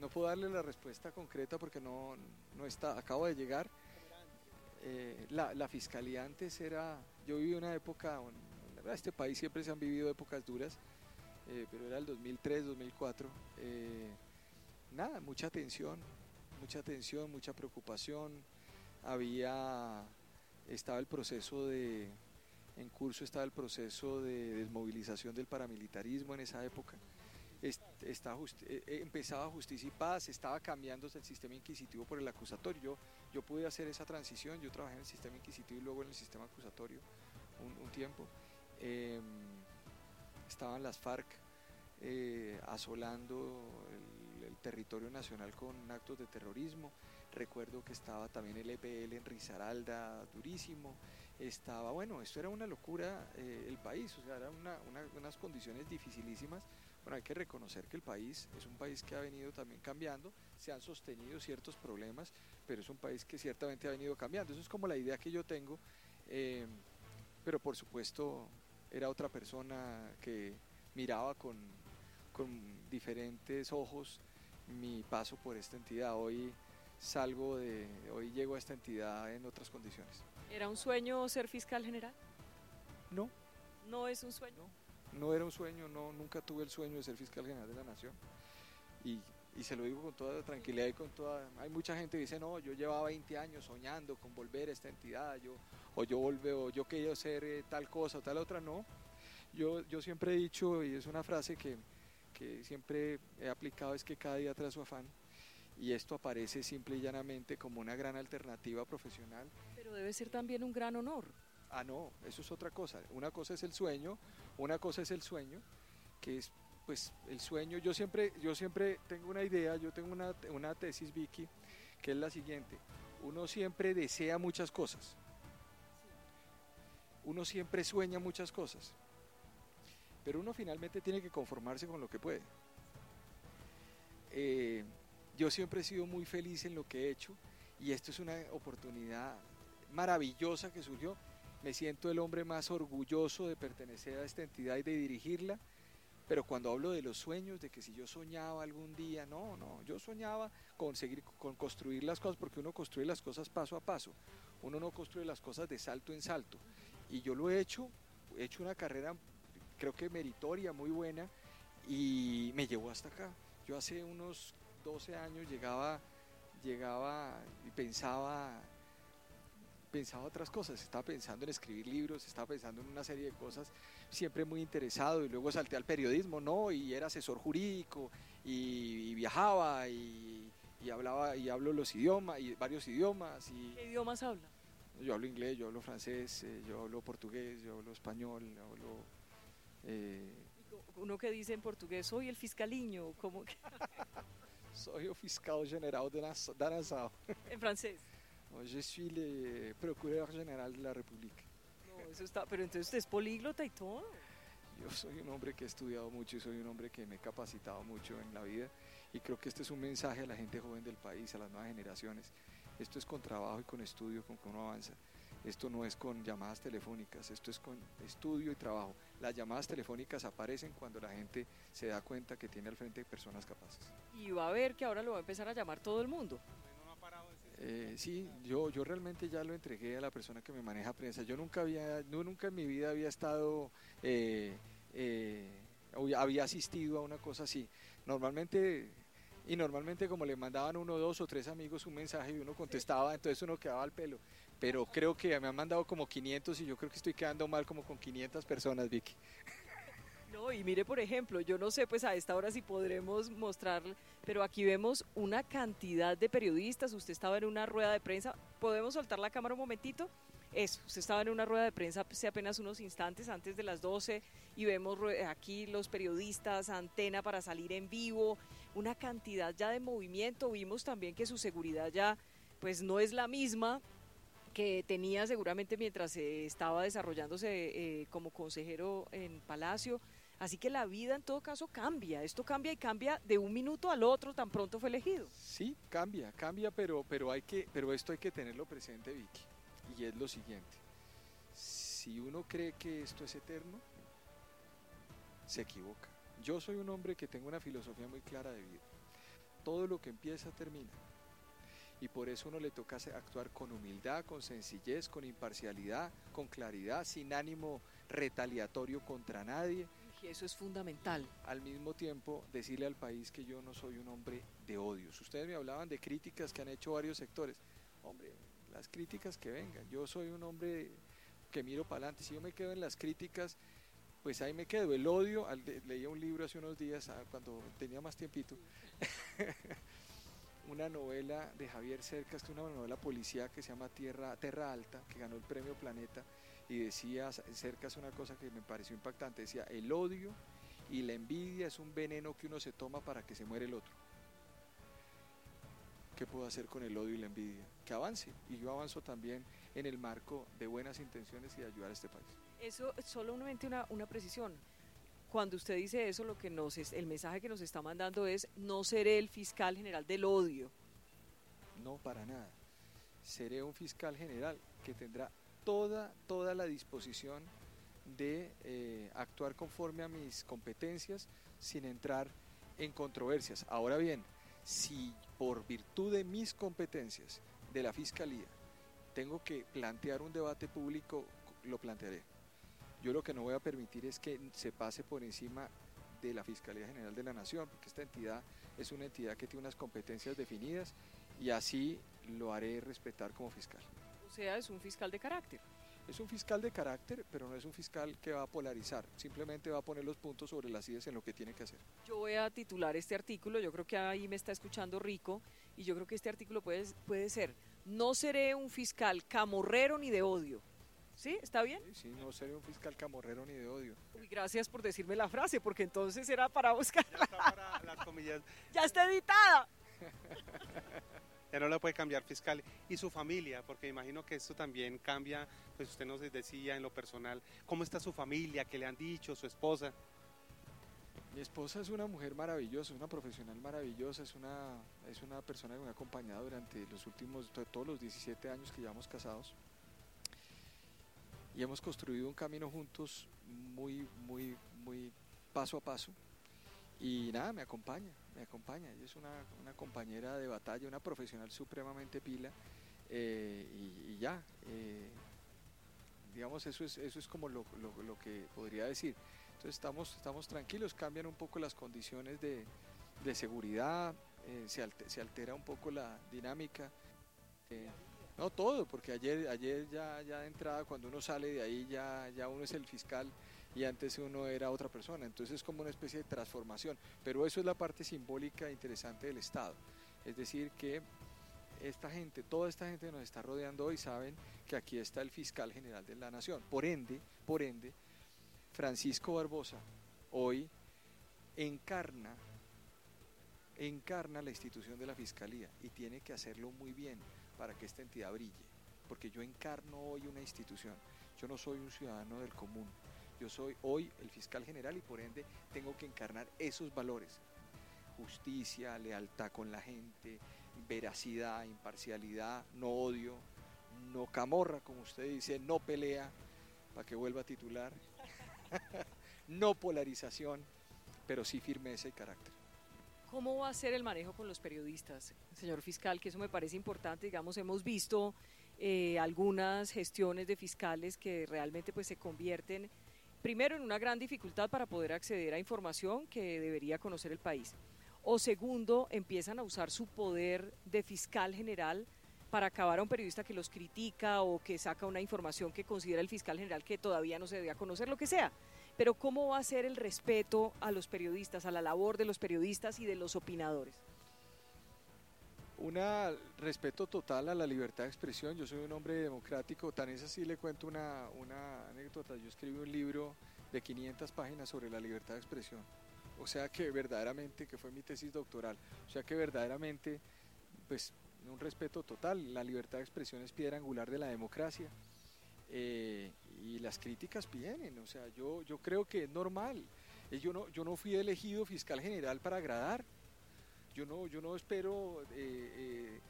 no puedo darle la respuesta concreta porque no, no está, acabo de llegar eh, la, fiscalía antes era, yo viví una época, en este país siempre se han vivido épocas duras, eh, pero era el 2003, 2004. Eh, nada, mucha tensión, mucha tensión, mucha preocupación. Había, estaba el proceso de, en curso estaba el proceso de desmovilización del paramilitarismo en esa época está empezaba justicia y paz, estaba cambiándose el sistema inquisitivo por el acusatorio. Pude hacer esa transición, yo trabajé en el sistema inquisitivo y luego en el sistema acusatorio un, tiempo. Em, estaban las FARC eh, asolando el, el, territorio nacional con actos de terrorismo. Recuerdo que estaba también el EPL en Risaralda, durísimo estaba, bueno, esto era una locura el país, o sea, eran unas condiciones dificilísimas bueno, hay que reconocer que el país es un país que ha venido también cambiando, se han sostenido ciertos problemas, pero es un país que ciertamente ha venido cambiando. Eso es como la idea que yo tengo, eh, pero por supuesto era otra persona que miraba con, con diferentes ojos mi paso por esta entidad. Hoy salgo de, hoy llego a esta entidad en otras condiciones. ¿Era un sueño ser fiscal general? No. ¿No es un sueño? no era un sueño, no, nunca tuve el sueño de ser fiscal general de la nación. Y y se lo digo con toda tranquilidad y con toda... Hay mucha gente que dice, no, yo llevaba 20 años soñando con volver a esta entidad, yo, o yo volví, o yo quería ser eh, tal cosa o tal otra, no. Yo, yo siempre he dicho, y es una frase que, que siempre he aplicado, es que cada día trae su afán, y esto aparece simple y llanamente como una gran alternativa profesional. Pero debe ser también un gran honor. Ah, no, eso es otra cosa. Una cosa es el sueño, una cosa es el sueño, que es pues el sueño, yo siempre, yo siempre tengo una idea, yo tengo una, una tesis, Vicky, que es la siguiente. Uno siempre desea muchas cosas. Uno siempre sueña muchas cosas. Pero uno finalmente tiene que conformarse con lo que puede. Eh, yo siempre he sido muy feliz en lo que he hecho y esto es una oportunidad maravillosa que surgió. Me siento el hombre más orgulloso de pertenecer a esta entidad y de dirigirla. Pero cuando hablo de los sueños, de que si yo soñaba algún día, no, no, yo soñaba con seguir, con construir las cosas, porque uno construye las cosas paso a paso, uno no construye las cosas de salto en salto. Y yo lo he hecho, he hecho una carrera, creo que meritoria, muy buena, y me llevó hasta acá. Yo hace unos 12 años llegaba, llegaba y pensaba pensaba otras cosas, estaba pensando en escribir libros, estaba pensando en una serie de cosas, siempre muy interesado y luego salté al periodismo, ¿no? Y era asesor jurídico y, viajaba y, hablaba y hablo los idiomas y varios idiomas. Y, ¿Qué idiomas habla? Yo hablo inglés, yo hablo francés, eh, yo hablo portugués, yo hablo español, hablo... Eh, uno que dice en portugués, soy el fiscaliño, como que... soy el fiscal general de, Nassau. En francés. Je suis le procureur general de la República. No, eso está, pero entonces usted es políglota y todo. Yo soy un hombre que he estudiado mucho y soy un hombre que me he capacitado mucho en la vida y creo que este es un mensaje a la gente joven del país, a las nuevas generaciones. Esto es con trabajo y con estudio con que uno avanza. Esto no es con llamadas telefónicas, esto es con estudio y trabajo. Las llamadas telefónicas aparecen cuando la gente se da cuenta que tiene al frente personas capaces. Y va a ver que ahora lo va a empezar a llamar todo el mundo. Eh, sí, yo, yo realmente ya lo entregué a la persona que me maneja prensa. Yo nunca había, nunca en mi vida había estado, eh, eh, había asistido a una cosa así. Normalmente, y normalmente como le mandaban uno, dos o tres amigos un mensaje y uno contestaba, entonces uno quedaba al pelo. Pero creo que me han mandado como 500 y yo creo que estoy quedando mal como con 500 personas, Vicky. No, y mire, por ejemplo, yo no sé pues a esta hora si podremos mostrar, pero aquí vemos una cantidad de periodistas, usted estaba en una rueda de prensa, ¿podemos soltar la cámara un momentito? Eso, usted estaba en una rueda de prensa hace apenas unos instantes antes de las 12 y vemos aquí los periodistas, antena para salir en vivo, una cantidad ya de movimiento, vimos también que su seguridad ya pues no es la misma que tenía seguramente mientras estaba desarrollándose eh, como consejero en Palacio. Así que la vida en todo caso cambia, esto cambia y cambia de un minuto al otro tan pronto fue elegido. Sí, cambia, cambia, pero, pero, hay que, pero esto hay que tenerlo presente, Vicky. Y es lo siguiente, si uno cree que esto es eterno, se equivoca. Yo soy un hombre que tengo una filosofía muy clara de vida. Todo lo que empieza termina. Y por eso uno le toca actuar con humildad, con sencillez, con imparcialidad, con claridad, sin ánimo retaliatorio contra nadie eso es fundamental. Al mismo tiempo, decirle al país que yo no soy un hombre de odios. Ustedes me hablaban de críticas que han hecho varios sectores. Hombre, las críticas que vengan. Yo soy un hombre que miro para adelante. Si yo me quedo en las críticas, pues ahí me quedo. El odio, leía un libro hace unos días, ah, cuando tenía más tiempito, una novela de Javier Cercas, que es una novela policía que se llama Tierra, Terra Alta, que ganó el premio Planeta y decía cerca es una cosa que me pareció impactante, decía, el odio y la envidia es un veneno que uno se toma para que se muere el otro. ¿Qué puedo hacer con el odio y la envidia? Que avance. Y yo avanzo también en el marco de buenas intenciones y de ayudar a este país. Eso, solamente una, una precisión. Cuando usted dice eso, lo que nos es, el mensaje que nos está mandando es no seré el fiscal general del odio. No, para nada. Seré un fiscal general que tendrá toda, toda la disposición de eh, actuar conforme a mis competencias sin entrar en controversias. Ahora bien, si por virtud de mis competencias de la Fiscalía tengo que plantear un debate público, lo plantearé. Yo lo que no voy a permitir es que se pase por encima de la Fiscalía General de la Nación, porque esta entidad es una entidad que tiene unas competencias definidas y así lo haré respetar como fiscal. O sea, es un fiscal de carácter. Es un fiscal de carácter, pero no es un fiscal que va a polarizar, simplemente va a poner los puntos sobre las ideas en lo que tiene que hacer. Yo voy a titular este artículo, yo creo que ahí me está escuchando Rico, y yo creo que este artículo puede, puede ser, no seré un fiscal camorrero ni de odio. ¿Sí? ¿Está bien? Sí, no seré un fiscal camorrero ni de odio. Uy, gracias por decirme la frase, porque entonces era para buscar. Ya está para las comillas. ya está editada. ya no la puede cambiar fiscal. Y su familia, porque imagino que esto también cambia, pues usted nos decía en lo personal, ¿cómo está su familia? ¿Qué le han dicho? ¿Su esposa? Mi esposa es una mujer maravillosa, una profesional maravillosa, es una, es una persona que me ha acompañado durante los últimos, todos los 17 años que llevamos casados. Y hemos construido un camino juntos muy, muy, muy paso a paso. Y nada, me acompaña, me acompaña. Ella es una, una compañera de batalla, una profesional supremamente pila. eh, y, ya, eh, digamos, eso es, eso es como lo, lo, lo, que podría decir. Entonces estamos, estamos tranquilos, cambian un poco las condiciones de, de seguridad, eh, se, alter, se, altera un poco la dinámica. No todo, porque ayer, ayer ya, ya de entrada, cuando uno sale de ahí, ya, ya uno es el fiscal y antes uno era otra persona. Entonces es como una especie de transformación. Pero eso es la parte simbólica interesante del Estado. Es decir, que esta gente, toda esta gente que nos está rodeando hoy saben que aquí está el fiscal general de la nación. Por ende, por ende, Francisco Barbosa hoy encarna encarna la institución de la fiscalía y tiene que hacerlo muy bien para que esta entidad brille, porque yo encarno hoy una institución, yo no soy un ciudadano del común, yo soy hoy el fiscal general y por ende tengo que encarnar esos valores, justicia, lealtad con la gente, veracidad, imparcialidad, no odio, no camorra, como usted dice, no pelea, para que vuelva a titular, no polarización, pero sí firmeza y carácter. ¿Cómo va a ser el manejo con los periodistas, señor fiscal? Que eso me parece importante. Digamos, hemos visto eh, algunas gestiones de fiscales que realmente pues, se convierten, primero, en una gran dificultad para poder acceder a información que debería conocer el país. O segundo, empiezan a usar su poder de fiscal general para acabar a un periodista que los critica o que saca una información que considera el fiscal general que todavía no se debía conocer, lo que sea pero ¿cómo va a ser el respeto a los periodistas, a la labor de los periodistas y de los opinadores? Un respeto total a la libertad de expresión. Yo soy un hombre democrático, tan es así le cuento una, una anécdota. Yo escribí un libro de 500 páginas sobre la libertad de expresión. O sea que verdaderamente, que fue mi tesis doctoral, o sea que verdaderamente, pues un respeto total. La libertad de expresión es piedra angular de la democracia. Eh, y las críticas vienen, o sea, yo, yo creo que es normal. Yo no, yo no fui elegido fiscal general para agradar. Yo no, yo no espero eh, eh,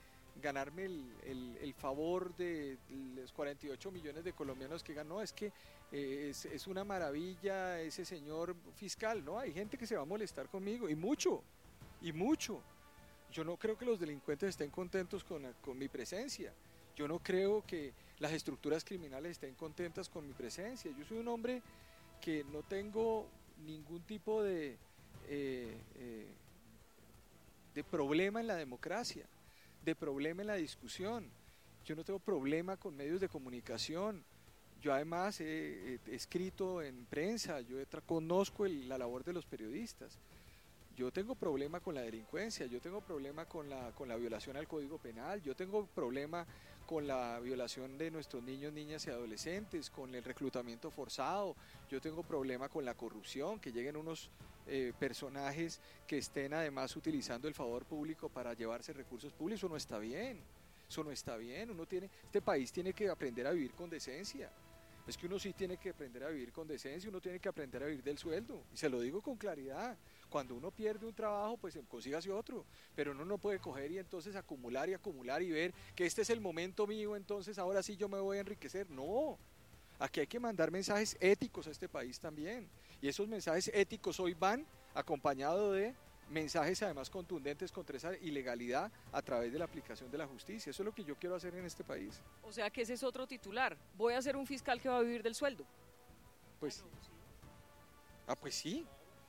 ganarme el, el, favor de los 48 millones de colombianos que ganó. Es que eh, es, es, una maravilla ese señor fiscal, ¿no? Hay gente que se va a molestar conmigo, y mucho, y mucho. Yo no creo que los delincuentes estén contentos con, con mi presencia. Yo no creo que las estructuras criminales estén contentas con mi presencia. Yo soy un hombre que no tengo ningún tipo de, de problema en la democracia, de problema en la discusión. Yo no tengo problema con medios de comunicación. Yo además he, escrito en prensa, yo conozco la labor de los periodistas. Yo tengo problema con la delincuencia, yo tengo problema con la, con la violación al Código Penal, yo tengo problema con la violación de nuestros niños, niñas y adolescentes, con el reclutamiento forzado, yo tengo problema con la corrupción, que lleguen unos eh, personajes que estén además utilizando el favor público para llevarse recursos públicos, eso no está bien, eso no está bien, uno tiene, este país tiene que aprender a vivir con decencia. Es que uno sí tiene que aprender a vivir con decencia, uno tiene que aprender a vivir del sueldo. Y se lo digo con claridad. Cuando uno pierde un trabajo, pues consígase otro. Pero uno no puede coger y entonces acumular y acumular y ver que este es el momento mío, entonces ahora sí yo me voy a enriquecer. No. Aquí hay que mandar mensajes éticos a este país también. Y esos mensajes éticos hoy van acompañados de mensajes además contundentes contra esa ilegalidad a través de la aplicación de la justicia. Eso es lo que yo quiero hacer en este país. O sea que ese es otro titular. Voy a ser un fiscal que va a vivir del sueldo. Pues, ah, pues sí.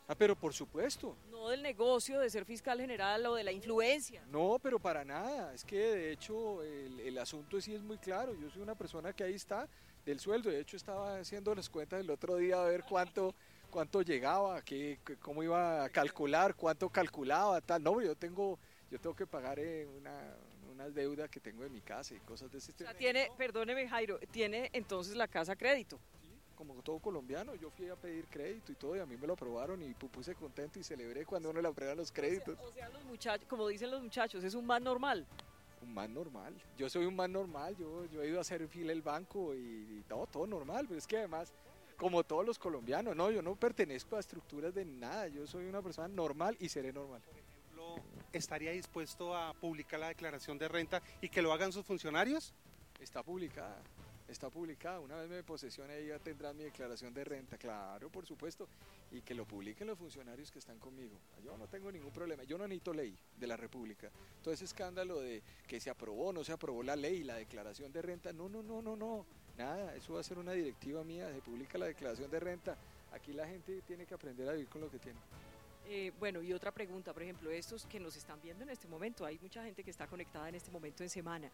Ah, pero por supuesto. No del negocio de ser fiscal general o de la influencia. No, pero para nada. Es que de hecho el, el asunto sí es muy claro. Yo soy una persona que ahí está del sueldo. De hecho estaba haciendo las cuentas el otro día a ver cuánto cuánto llegaba, qué, cómo iba a calcular, cuánto calculaba, tal. No, yo tengo yo tengo que pagar eh, una, unas deudas que tengo en mi casa y cosas de ese O sea, tipo. tiene, perdóneme Jairo, tiene entonces la casa crédito. Como todo colombiano, yo fui a pedir crédito y todo y a mí me lo aprobaron y pu- puse contento y celebré cuando uno le aprueban los créditos. O sea, los muchachos, como dicen los muchachos, es un man normal. Un man normal. Yo soy un man normal. Yo, yo he ido a hacer fila el banco y, y todo, todo normal. Pero es que además, como todos los colombianos, no, yo no pertenezco a estructuras de nada. Yo soy una persona normal y seré normal. ejemplo, ¿estaría dispuesto a publicar la declaración de renta y que lo hagan sus funcionarios? Está publicada. Está publicada. Una vez me posesione ya tendrán mi declaración de renta. Claro, por supuesto. Y que lo publiquen los funcionarios que están conmigo. Yo no tengo ningún problema. Yo no necesito ley de la República. Todo ese escándalo de que se aprobó, no se aprobó la ley, la declaración de renta. No, no, no, no, no. Nada. Eso va a ser una directiva mía. Se publica la declaración de renta. Aquí la gente tiene que aprender a vivir con lo que tiene. Eh, bueno, y otra pregunta, por ejemplo, estos que nos están viendo en este momento, hay mucha gente que está conectada en este momento en semana,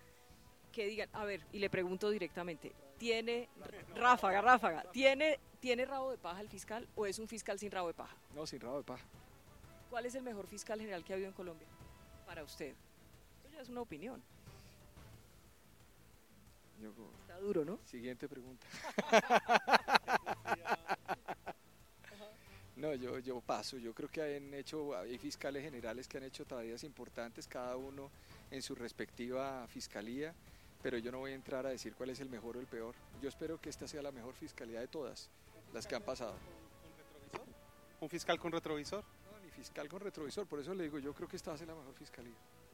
que digan, a ver, y le pregunto directamente, ¿tiene, ráfaga, ráfaga, ¿tiene, ¿tiene rabo de paja el fiscal o es un fiscal sin rabo de paja? No, sin rabo de paja. ¿Cuál es el mejor fiscal general que ha habido en Colombia para usted? Eso ya es una opinión, Yo- está duro, ¿no? Siguiente pregunta. No, yo, yo paso. Yo creo que han hecho, hay fiscales generales que han hecho tareas importantes, cada uno en su respectiva fiscalía, pero yo no voy a entrar a decir cuál es el mejor o el peor. Yo espero que esta sea la mejor fiscalía de todas las que han pasado. ¿Un fiscal con retrovisor? No, ni fiscal con retrovisor, por eso le digo, yo creo que esta va a ser la mejor fiscalía.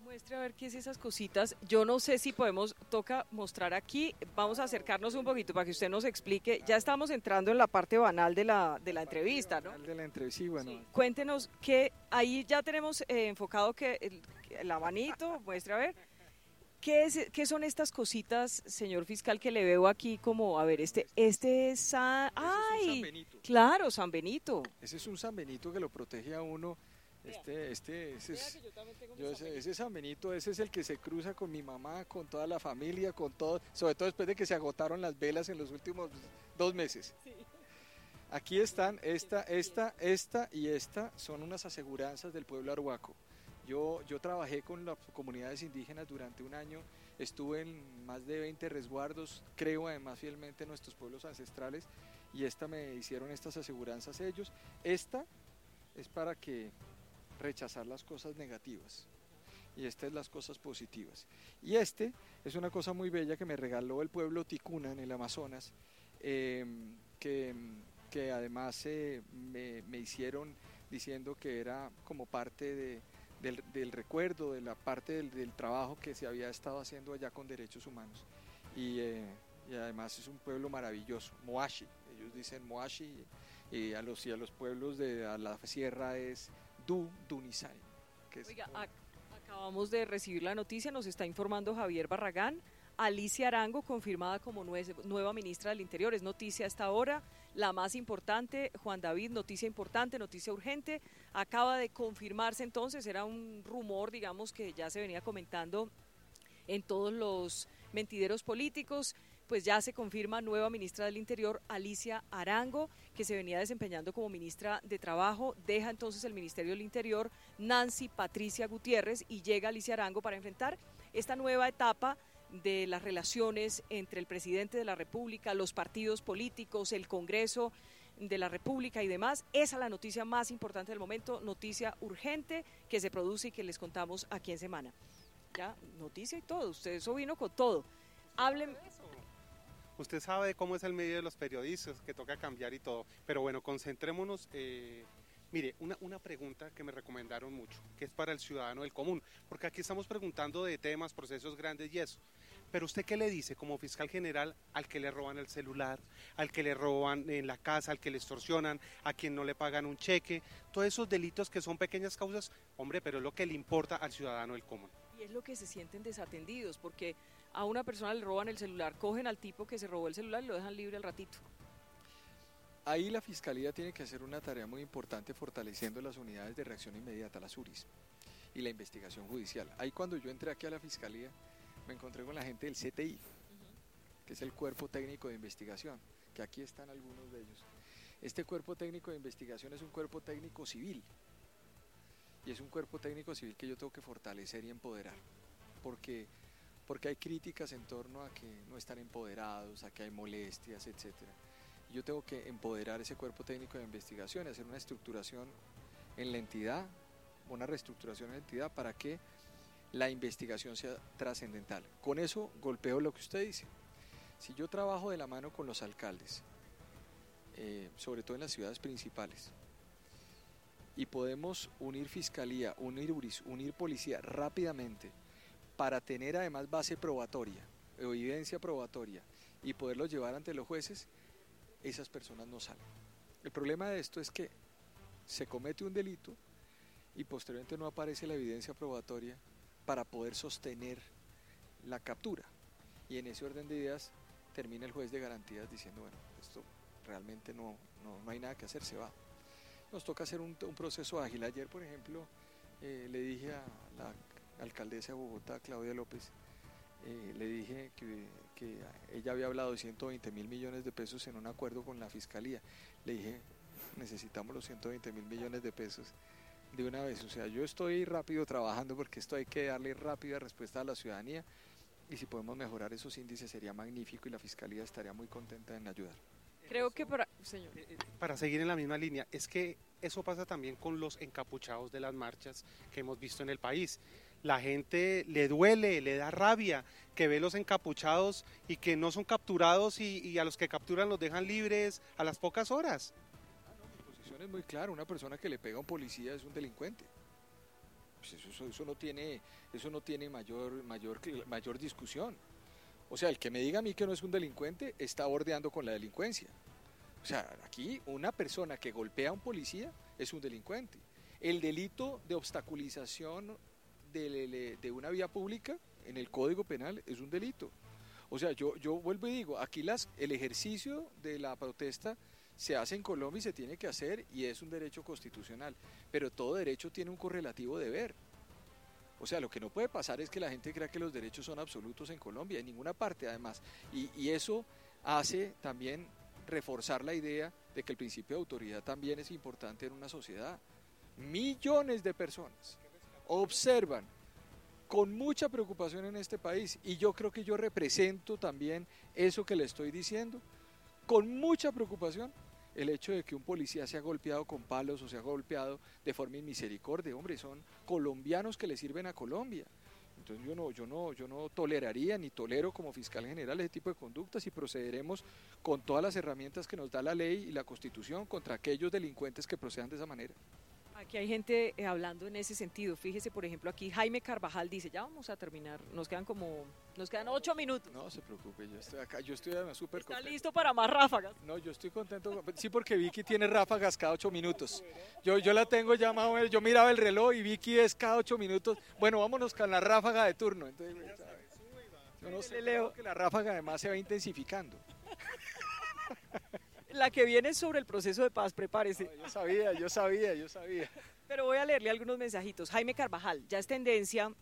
Muestre a ver qué es esas cositas. Yo no sé si podemos, toca mostrar aquí. Vamos a acercarnos un poquito para que usted nos explique. Ya estamos entrando en la parte banal de la, de la entrevista, ¿no? De la entrevista, sí, bueno, Sí, Cuéntenos que ahí ya tenemos eh, enfocado que el, abanito, muestre a ver. ¿Qué, es, ¿Qué son estas cositas, señor fiscal, que le veo aquí como, a ver, este, este es, San- ese es San ay, Benito. claro, San Benito. Ese es un San Benito que lo protege a uno. Este, este, ese es, Yo ese, ese San Benito, ese es el que se cruza con mi mamá, con toda la familia, con todo, sobre todo después de que se agotaron las velas en los últimos dos meses. Aquí están, esta, esta, esta y esta son unas aseguranzas del pueblo arhuaco. Yo, yo trabajé con las comunidades indígenas durante un año, estuve en más de 20 resguardos, creo además fielmente en nuestros pueblos ancestrales y esta me hicieron estas aseguranzas ellos. Esta es para que rechazar las cosas negativas y esta es las cosas positivas. Y este es una cosa muy bella que me regaló el pueblo Ticuna en el Amazonas, eh, que, que además eh, me, me hicieron diciendo que era como parte de, del, del recuerdo, de la parte del, del trabajo que se había estado haciendo allá con derechos humanos. Y, eh, y además es un pueblo maravilloso, Moashi, ellos dicen Moashi, y a los, a los pueblos de a la sierra es Du. Que Oiga, ac- acabamos de recibir la noticia, nos está informando Javier Barragán. Alicia Arango, confirmada como nue- nueva ministra del Interior, es noticia hasta ahora, la más importante. Juan David, noticia importante, noticia urgente. Acaba de confirmarse entonces, era un rumor, digamos, que ya se venía comentando en todos los mentideros políticos. Pues ya se confirma nueva ministra del Interior, Alicia Arango, que se venía desempeñando como ministra de Trabajo. Deja entonces el Ministerio del Interior Nancy Patricia Gutiérrez y llega Alicia Arango para enfrentar esta nueva etapa de las relaciones entre el presidente de la República, los partidos políticos, el Congreso de la República y demás. Esa es la noticia más importante del momento, noticia urgente que se produce y que les contamos aquí en semana. Ya, noticia y todo, usted eso vino con todo. Hablen, Usted sabe cómo es el medio de los periodistas, que toca cambiar y todo. Pero bueno, concentrémonos. eh, mire, una, una pregunta que me recomendaron mucho, que es para el ciudadano del común, porque aquí estamos preguntando de temas, procesos grandes y eso. Pero usted qué le dice como fiscal general al que le roban el celular, al que le roban en la casa, al que le extorsionan, a quien no le pagan un cheque, todos esos delitos que son pequeñas causas, hombre, pero es lo que le importa al ciudadano del común. Y es lo que se sienten desatendidos, porque a una persona le roban el celular, cogen al tipo que se robó el celular y lo dejan libre al ratito. ahí la Fiscalía tiene que hacer una tarea muy importante fortaleciendo las unidades de reacción inmediata, las URIs, y la investigación judicial. Ahí cuando yo entré aquí a la Fiscalía, me encontré con la gente del CTI, que es el Cuerpo Técnico de Investigación, que aquí están algunos de ellos. Este Cuerpo Técnico de Investigación es un cuerpo técnico civil, y es un cuerpo técnico civil que yo tengo que fortalecer y empoderar, porque, porque hay críticas en torno a que no están empoderados, a que hay molestias, etcétera yo tengo que empoderar ese cuerpo técnico de investigación y hacer una estructuración en la entidad, una reestructuración en la entidad para que la investigación sea trascendental. Con eso golpeo lo que usted dice. Si yo trabajo de la mano con los alcaldes, eh, sobre todo en las ciudades principales, y podemos unir fiscalía, unir URIS, unir policía rápidamente para tener además base probatoria, evidencia probatoria y poderlo llevar ante los jueces, esas personas no salen. El problema de esto es que se comete un delito y posteriormente no aparece la evidencia probatoria para poder sostener la captura. Y en ese orden de ideas termina el juez de garantías diciendo, bueno, esto realmente no, no, hay nada que hacer, se va. Nos toca hacer un, proceso ágil. Ayer, por ejemplo, eh, le dije a la alcaldesa de Bogotá, Claudia López, eh, le dije que, ella había hablado de 120 mil millones de pesos en un acuerdo con la fiscalía. Le dije, necesitamos los 120 mil millones de pesos de una vez. O sea, yo estoy rápido trabajando porque esto hay que darle rápida respuesta a la ciudadanía y si podemos mejorar esos índices sería magnífico y la fiscalía estaría muy contenta en ayudar. Creo que para, señor. Eh, eh, para seguir en la misma línea, es que eso pasa también con los encapuchados de las marchas que hemos visto en el país la gente le duele, le da rabia que ve los encapuchados y que no son capturados y, a los que capturan los dejan libres a las pocas horas. Ah, mi posición es muy clara, una persona que le pega a un policía es un delincuente. Pues eso, no tiene, eso no tiene mayor, mayor, mayor discusión. O sea, el que me diga a mí que no es un delincuente está bordeando con la delincuencia. O sea, aquí una persona que golpea a un policía es un delincuente. El delito de obstaculización de, una vía pública en el Código Penal es un delito. O sea, yo, yo vuelvo y digo, aquí las, el ejercicio de la protesta se hace en Colombia y se tiene que hacer y es un derecho constitucional, pero todo derecho tiene un correlativo deber. O sea, lo que no puede pasar es que la gente crea que los derechos son absolutos en Colombia, en ninguna parte además. Y, eso hace también reforzar la idea de que el principio de autoridad también es importante en una sociedad. Millones de personas observan con mucha preocupación en este país y yo creo que yo represento también eso que le estoy diciendo, con mucha preocupación el hecho de que un policía sea golpeado con palos o sea golpeado de forma inmisericordia, hombre, son colombianos que le sirven a Colombia. Entonces yo no, yo no, yo no toleraría ni tolero como fiscal general ese tipo de conductas y procederemos con todas las herramientas que nos da la ley y la constitución contra aquellos delincuentes que procedan de esa manera. Aquí hay gente eh, hablando en ese sentido. Fíjese, por ejemplo, aquí Jaime Carvajal dice, ya vamos a terminar, nos quedan como, nos quedan ocho minutos. No se preocupe, yo estoy acá, yo estoy súper contento. ¿Está listo para más ráfagas? No, yo estoy contento, sí, porque Vicky tiene ráfagas cada ocho minutos. Yo, yo la tengo ya más o menos, yo miraba el reloj y Vicky es cada ocho minutos. Bueno, vámonos con la ráfaga de turno. Entonces, yo no sé, Leo. que la ráfaga además se va intensificando. La que viene sobre el proceso de paz, prepárese. yo sabía, yo sabía, yo sabía. Pero voy a leerle algunos mensajitos. Jaime Carvajal, ya es tendencia,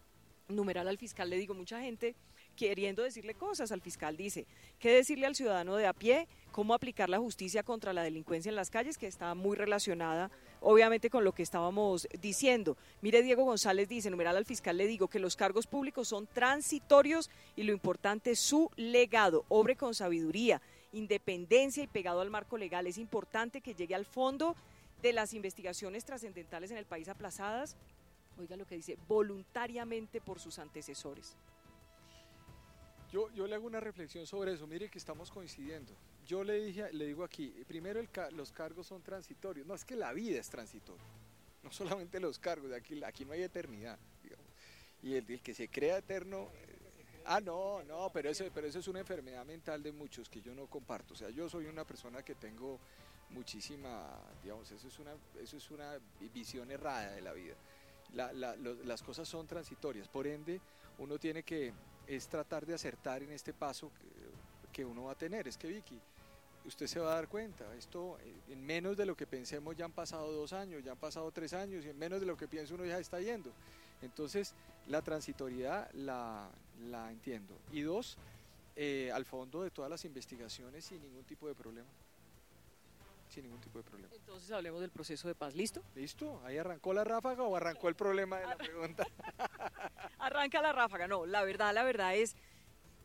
numeral al fiscal, le digo, mucha gente queriendo decirle cosas al fiscal. Dice, ¿qué decirle al ciudadano de a pie? ¿Cómo aplicar la justicia contra la delincuencia en las calles? Que está muy relacionada, obviamente, con lo que estábamos diciendo. Mire, Diego González dice, numeral al fiscal le digo que los cargos públicos son transitorios y lo importante es su legado. Obre con sabiduría independencia y pegado al marco legal. Es importante que llegue al fondo de las investigaciones trascendentales en el país aplazadas, oiga lo que dice, voluntariamente por sus antecesores. Yo, le hago una reflexión sobre eso, mire que estamos coincidiendo. Yo le, dije, le digo aquí, primero los cargos son transitorios, no es que la vida es transitoria, no solamente los cargos, aquí, no hay eternidad, y el que se crea eterno Ah, no, no, pero eso, pero es una enfermedad mental de muchos que yo no comparto. O sea, yo soy una persona que tengo muchísima, digamos, eso es una, eso es una visión errada de la vida. las cosas son transitorias, por ende, uno tiene que es tratar de acertar en este paso que, que uno va a tener. Es que Vicky, usted se va a dar cuenta, esto eh, en menos de lo que pensemos ya han pasado dos años, ya han pasado tres años y en menos de lo que piensa uno ya está yendo. Entonces, la transitoriedad la, la entiendo. Y dos, eh, al fondo de todas las investigaciones sin ningún tipo de problema. Sin ningún tipo de problema. Entonces hablemos del proceso de paz. ¿Listo? ¿Listo? ¿Ahí arrancó la ráfaga o arrancó el problema de la pregunta? Arranca la ráfaga. No, la verdad, la verdad es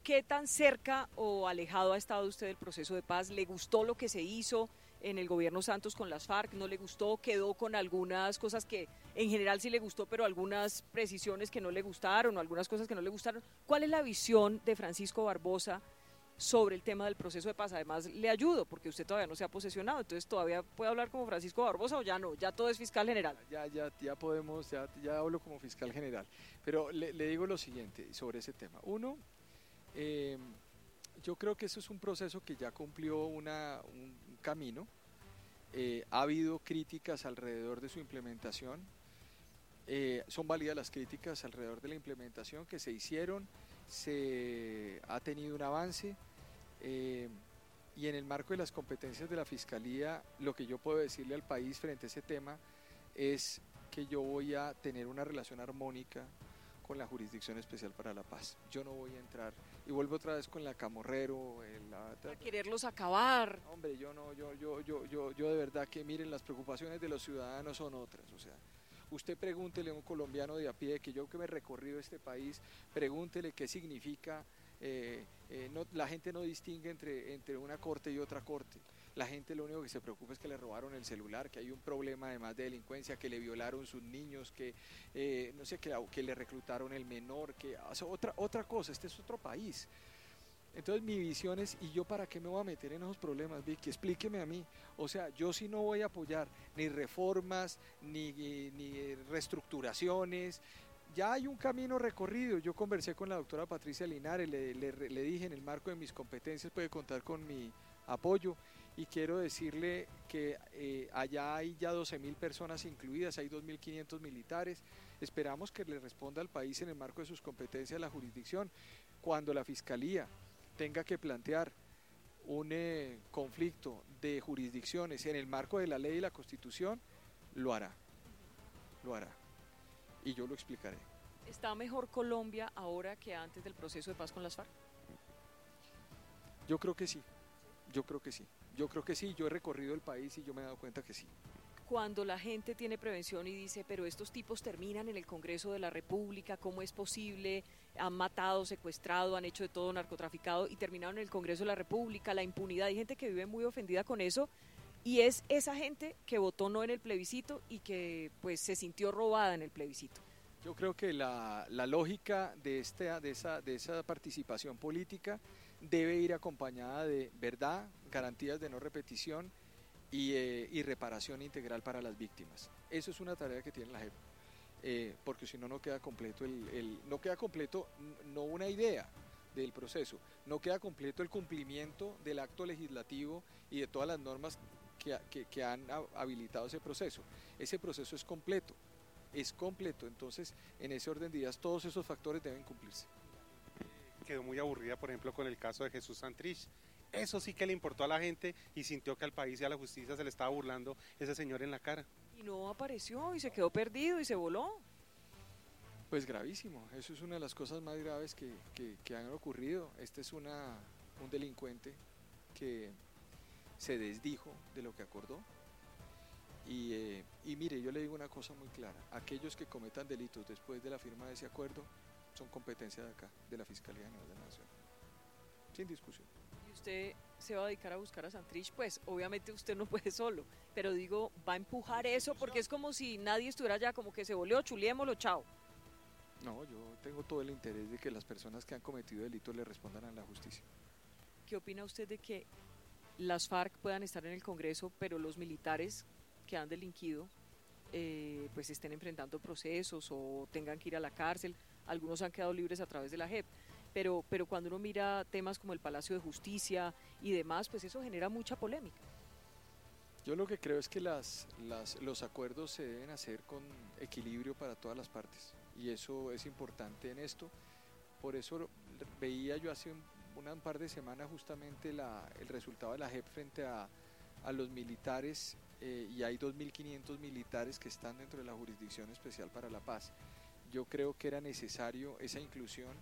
¿Qué tan cerca o alejado ha estado usted del proceso de paz? ¿Le gustó lo que se hizo en el gobierno Santos con las FARC? ¿No le gustó? ¿Quedó con algunas cosas que en general sí le gustó, pero algunas precisiones que no le gustaron o algunas cosas que no le gustaron? ¿Cuál es la visión de Francisco Barbosa sobre el tema del proceso de paz? Además, le ayudo porque usted todavía no se ha posesionado, entonces todavía puede hablar como Francisco Barbosa o ya no, ya todo es fiscal general. Ya, ya, ya podemos, ya, ya hablo como fiscal general. Pero le, digo lo siguiente sobre ese tema. Uno, eh, yo creo que eso es un proceso que ya cumplió una, un camino. Eh, ha habido críticas alrededor de su implementación. Eh, son válidas las críticas alrededor de la implementación que se hicieron. Se ha tenido un avance. y en el marco de las competencias de la Fiscalía, lo que yo puedo decirle al país frente a ese tema es que yo voy a tener una relación armónica con la Jurisdicción Especial para la Paz. Yo no voy a entrar y vuelvo otra vez con la Camorrero, el, la, quererlos acabar. Hombre, yo no, yo, yo, yo, yo, yo de verdad que miren las preocupaciones de los ciudadanos son otras, o sea, usted pregúntele a un colombiano de a pie que yo que me he recorrido este país, pregúntele qué significa. Eh, eh, no, la gente no distingue entre, entre una corte y otra corte. La gente lo único que se preocupa es que le robaron el celular, que hay un problema además de delincuencia, que le violaron sus niños, que eh, no sé, que, que, le reclutaron el menor, que hace otra, otra cosa, este es otro país. Entonces mi visión es, ¿y yo para qué me voy a meter en esos problemas, Vicky? Explíqueme a mí. O sea, yo sí no voy a apoyar ni reformas, ni, ni reestructuraciones, ya hay un camino recorrido. Yo conversé con la doctora Patricia Linares, le, le, dije en el marco de mis competencias puede contar con mi apoyo y quiero decirle que eh, allá hay ya 12.000 personas incluidas, hay 2.500 militares. Esperamos que le responda al país en el marco de sus competencias la jurisdicción. Cuando la Fiscalía tenga que plantear un eh, conflicto de jurisdicciones en el marco de la ley y la Constitución, lo hará. Lo hará. Y yo lo explicaré. ¿Está mejor Colombia ahora que antes del proceso de paz con las FARC? Yo creo que sí. Yo creo que sí. Yo creo que sí, yo he recorrido el país y yo me he dado cuenta que sí. Cuando la gente tiene prevención y dice, pero estos tipos terminan en el Congreso de la República, ¿cómo es posible? Han matado, secuestrado, han hecho de todo narcotraficado y terminaron en el Congreso de la República, la impunidad. Hay gente que vive muy ofendida con eso y es esa gente que votó no en el plebiscito y que pues se sintió robada en el plebiscito. Yo creo que la, la lógica de, este, de, esa, de esa participación política debe ir acompañada de verdad, garantías de no repetición eh, y, reparación integral para las víctimas. Eso es una tarea que tiene la JEP, eh, porque si no, no queda completo el, no queda completo no una idea del proceso, no queda completo el cumplimiento del acto legislativo y de todas las normas que, que han habilitado ese proceso. Ese proceso es completo, es completo, entonces en ese orden de días todos esos factores deben cumplirse quedó muy aburrida, por ejemplo, con el caso de Jesús Santrich. Eso sí que le importó a la gente y sintió que al país y a la justicia se le estaba burlando ese señor en la cara. Y no apareció y se quedó perdido y se voló. Pues gravísimo, eso es una de las cosas más graves que, que, han ocurrido. Este es una, un delincuente que se desdijo de lo que acordó. Y, eh, y mire, yo le digo una cosa muy clara, aquellos que cometan delitos después de la firma de ese acuerdo son competencia de acá, de la Fiscalía General de la Nación. Sin discusión. ¿Y usted se va a dedicar a buscar a Santrich? Pues obviamente usted no puede solo, pero digo, va a empujar eso porque es como si nadie estuviera allá, como que se volvió, chuliémoslo, chao. No, yo tengo todo el interés de que las personas que han cometido delitos le respondan a la justicia. ¿Qué opina usted de que las FARC puedan estar en el Congreso, pero los militares que han delinquido eh, pues estén enfrentando procesos o tengan que ir a la cárcel? Algunos han quedado libres a través de la JEP. Pero, pero cuando uno mira temas como el Palacio de Justicia y demás, pues eso genera mucha polémica. Yo lo que creo es que las, los acuerdos se deben hacer con equilibrio para todas las partes y eso es importante en esto. Por eso veía yo hace un par de semanas justamente el resultado de la JEP frente a, los militares eh, y hay 2.500 militares que están dentro de la Jurisdicción Especial para la Paz. Yo creo que era necesario esa inclusión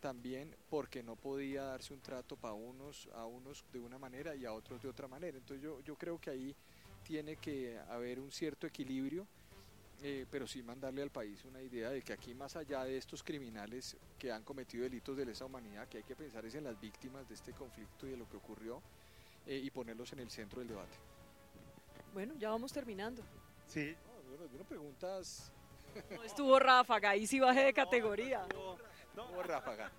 también porque no podía darse un trato para unos a unos de una manera y a otros de otra manera. Entonces yo, yo creo que ahí tiene que haber un cierto equilibrio eh, pero sí mandarle al país una idea de que aquí más allá de estos criminales que han cometido delitos de lesa humanidad, que hay que pensar es en las víctimas de este conflicto y de lo que ocurrió eh, y ponerlos en el centro del debate. Bueno, ya vamos terminando. Sí. No, preguntas... No estuvo ráfaga, ahí sí bajé de categoría. No, estuvo, ráfaga.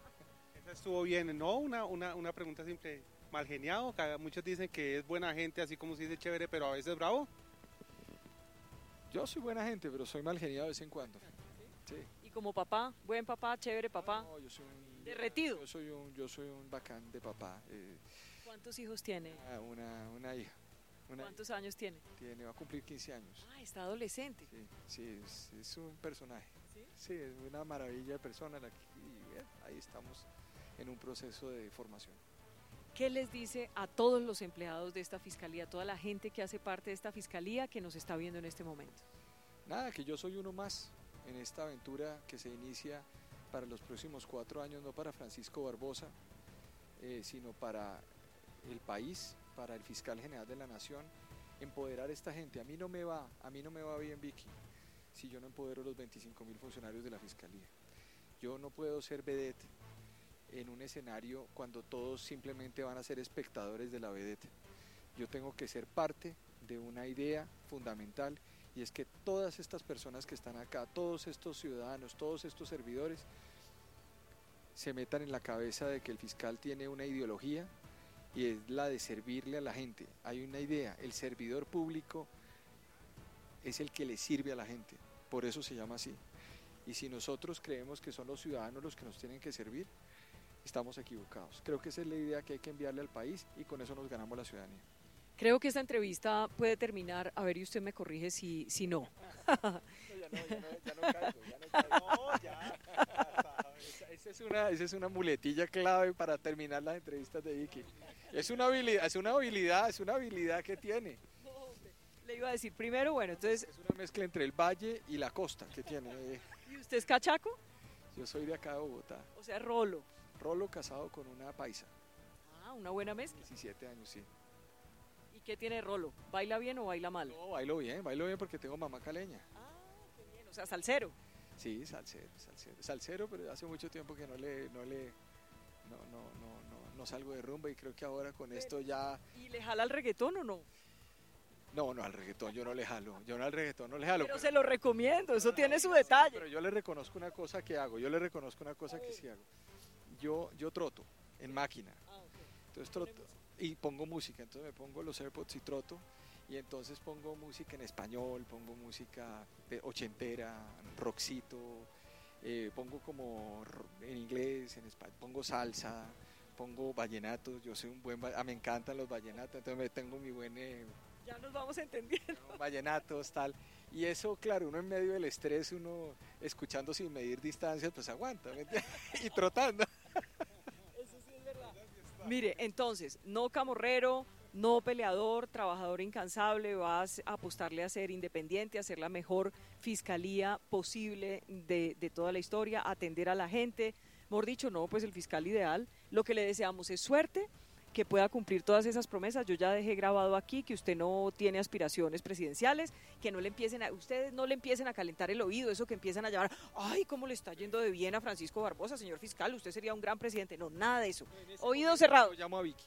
Esa estuvo bien, no, una, una, una pregunta simple, mal geniado, muchos dicen que es buena gente, así como se dice chévere, pero a veces bravo. Yo soy buena gente, pero soy mal geniado de vez en cuando. ¿Sí? Y como papá, buen papá, chévere papá. No, yo soy un, derretido. Yo soy un, yo soy un bacán de papá. Eh. ¿Cuántos hijos tiene? Ah, una, una hija. ¿Cuántos años tiene? Tiene, va a cumplir 15 años. Ah, está adolescente. Sí, sí es, un personaje. ¿Sí? es una maravilla de persona. y ahí estamos en un proceso de formación. ¿Qué les dice a todos los empleados de esta fiscalía, a toda la gente que hace parte de esta fiscalía que nos está viendo en este momento? Nada, que yo soy uno más en esta aventura que se inicia para los próximos cuatro años, no para Francisco Barbosa, eh, sino para el país, para el fiscal general de la nación, empoderar a esta gente. A mí no me va, a mí no me va bien, Vicky, si yo no empodero los 25 mil funcionarios de la fiscalía. Yo no puedo ser vedette en un escenario cuando todos simplemente van a ser espectadores de la vedette. Yo tengo que ser parte de una idea fundamental y es que todas estas personas que están acá, todos estos ciudadanos, todos estos servidores, se metan en la cabeza de que el fiscal tiene una ideología y es la de servirle a la gente. Hay una idea, el servidor público es el que le sirve a la gente, por eso se llama así. Y si nosotros creemos que son los ciudadanos los que nos tienen que servir, estamos equivocados. Creo que esa es la idea que hay que enviarle al país y con eso nos ganamos la ciudadanía. Creo que esta entrevista puede terminar, a ver y usted me corrige si, si no. ya no, ya no, ya no caigo, ya no caigo. ya. Esa es, una, esa es una muletilla clave para terminar las entrevistas de Vicky. Es una habilidad, es una habilidad, es una habilidad que tiene. Le iba a decir primero, bueno, entonces... Es una mezcla entre el valle y la costa que tiene. ¿Y usted es cachaco? Yo soy de acá de Bogotá. O sea, rolo. Rolo casado con una paisa. Ah, una buena mezcla. 17 años, sí. ¿Y qué tiene Rolo? ¿Baila bien o baila mal? No, bailo bien, bailo bien porque tengo mamá caleña. Ah, qué bien, o sea, salsero. Sí, salsero, salsero. Salsero, pero hace mucho tiempo que no le, no le, no, no, no, no, salgo de rumba y creo que ahora con esto ya... ¿Y le jala el reggaetón o no? No, no, al reggaetón yo no le jalo, yo no al reggaetón no le jalo. Pero, se lo recomiendo, eso tiene su detalle. Pero yo le reconozco una cosa que hago, yo le reconozco una cosa que sí hago yo, yo troto en máquina. Ah, entonces troto y pongo música, entonces me pongo los AirPods y troto y entonces pongo música en español, pongo música de ochentera, rockcito, eh, pongo como en inglés, en español, pongo salsa, pongo vallenatos, yo soy un buen, ah, me encantan los vallenatos, entonces me tengo mi buen... Eh, ya nos vamos entendiendo. Vallenatos, tal. Y eso, claro, uno en medio del estrés, uno escuchando sin medir distancias, pues aguanta, y trotando. Mire, entonces, no camorrero, no peleador, trabajador incansable, vas a apostarle a ser independiente, a ser la mejor fiscalía posible de, de toda la historia, atender a la gente. Mejor dicho, no, pues el fiscal ideal. Lo que le deseamos es suerte, que pueda cumplir todas esas promesas. Yo ya dejé grabado aquí que usted no tiene aspiraciones presidenciales, que no le empiecen a, ustedes no le empiecen a calentar el oído, eso que empiezan a llamar, ay, cómo le está yendo de bien a Francisco Barbosa, señor fiscal, usted sería un gran presidente. No, nada de eso. Oído cerrado. Llamo a Vicky.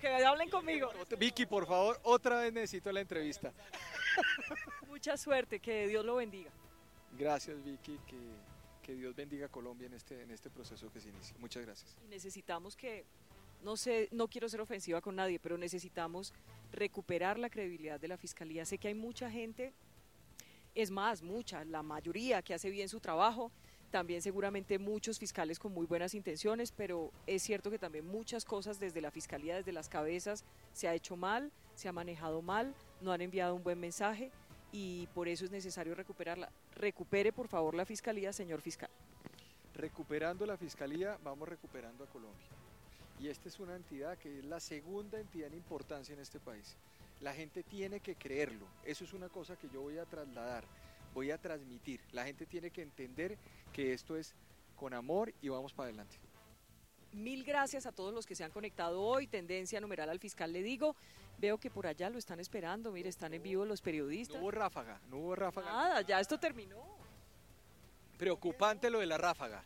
Que hablen conmigo. Vicky, por favor, otra vez necesito la entrevista. Mucha suerte, que Dios lo bendiga. Gracias, Vicky, que, que Dios bendiga a Colombia en este, en este proceso que se inicia. Muchas gracias. Y necesitamos que no sé, no quiero ser ofensiva con nadie, pero necesitamos recuperar la credibilidad de la fiscalía. Sé que hay mucha gente, es más, mucha, la mayoría que hace bien su trabajo, también seguramente muchos fiscales con muy buenas intenciones, pero es cierto que también muchas cosas desde la fiscalía, desde las cabezas, se ha hecho mal, se ha manejado mal, no han enviado un buen mensaje y por eso es necesario recuperarla. Recupere por favor la fiscalía, señor fiscal. Recuperando la fiscalía, vamos recuperando a Colombia Y esta es una entidad que es la segunda entidad en importancia en este país. La gente tiene que creerlo. Eso es una cosa que yo voy a trasladar, voy a transmitir. La gente tiene que entender que esto es con amor y vamos para adelante. Mil gracias a todos los que se han conectado hoy. Tendencia numeral al fiscal le digo. Veo que por allá lo están esperando. Mire, están en vivo los periodistas. No hubo ráfaga, no hubo ráfaga. Nada, ya esto terminó. Preocupante lo de la ráfaga.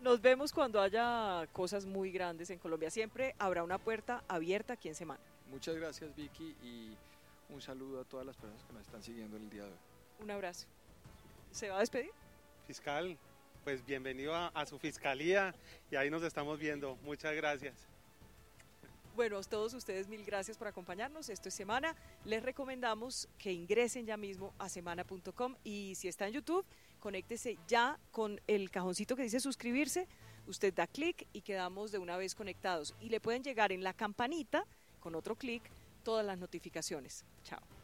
Nos vemos cuando haya cosas muy grandes en Colombia. Siempre habrá una puerta abierta aquí en Semana. Muchas gracias Vicky y un saludo a todas las personas que nos están siguiendo el día de hoy. Un abrazo. ¿Se va a despedir? Fiscal, pues bienvenido a, a su fiscalía y ahí nos estamos viendo. Muchas gracias. Bueno, a todos ustedes mil gracias por acompañarnos. Esto es Semana. Les recomendamos que ingresen ya mismo a semana.com y si está en YouTube, conéctese ya con el cajoncito que dice suscribirse. Usted da clic y quedamos de una vez conectados. Y le pueden llegar en la campanita, con otro clic, todas las notificaciones. Chao.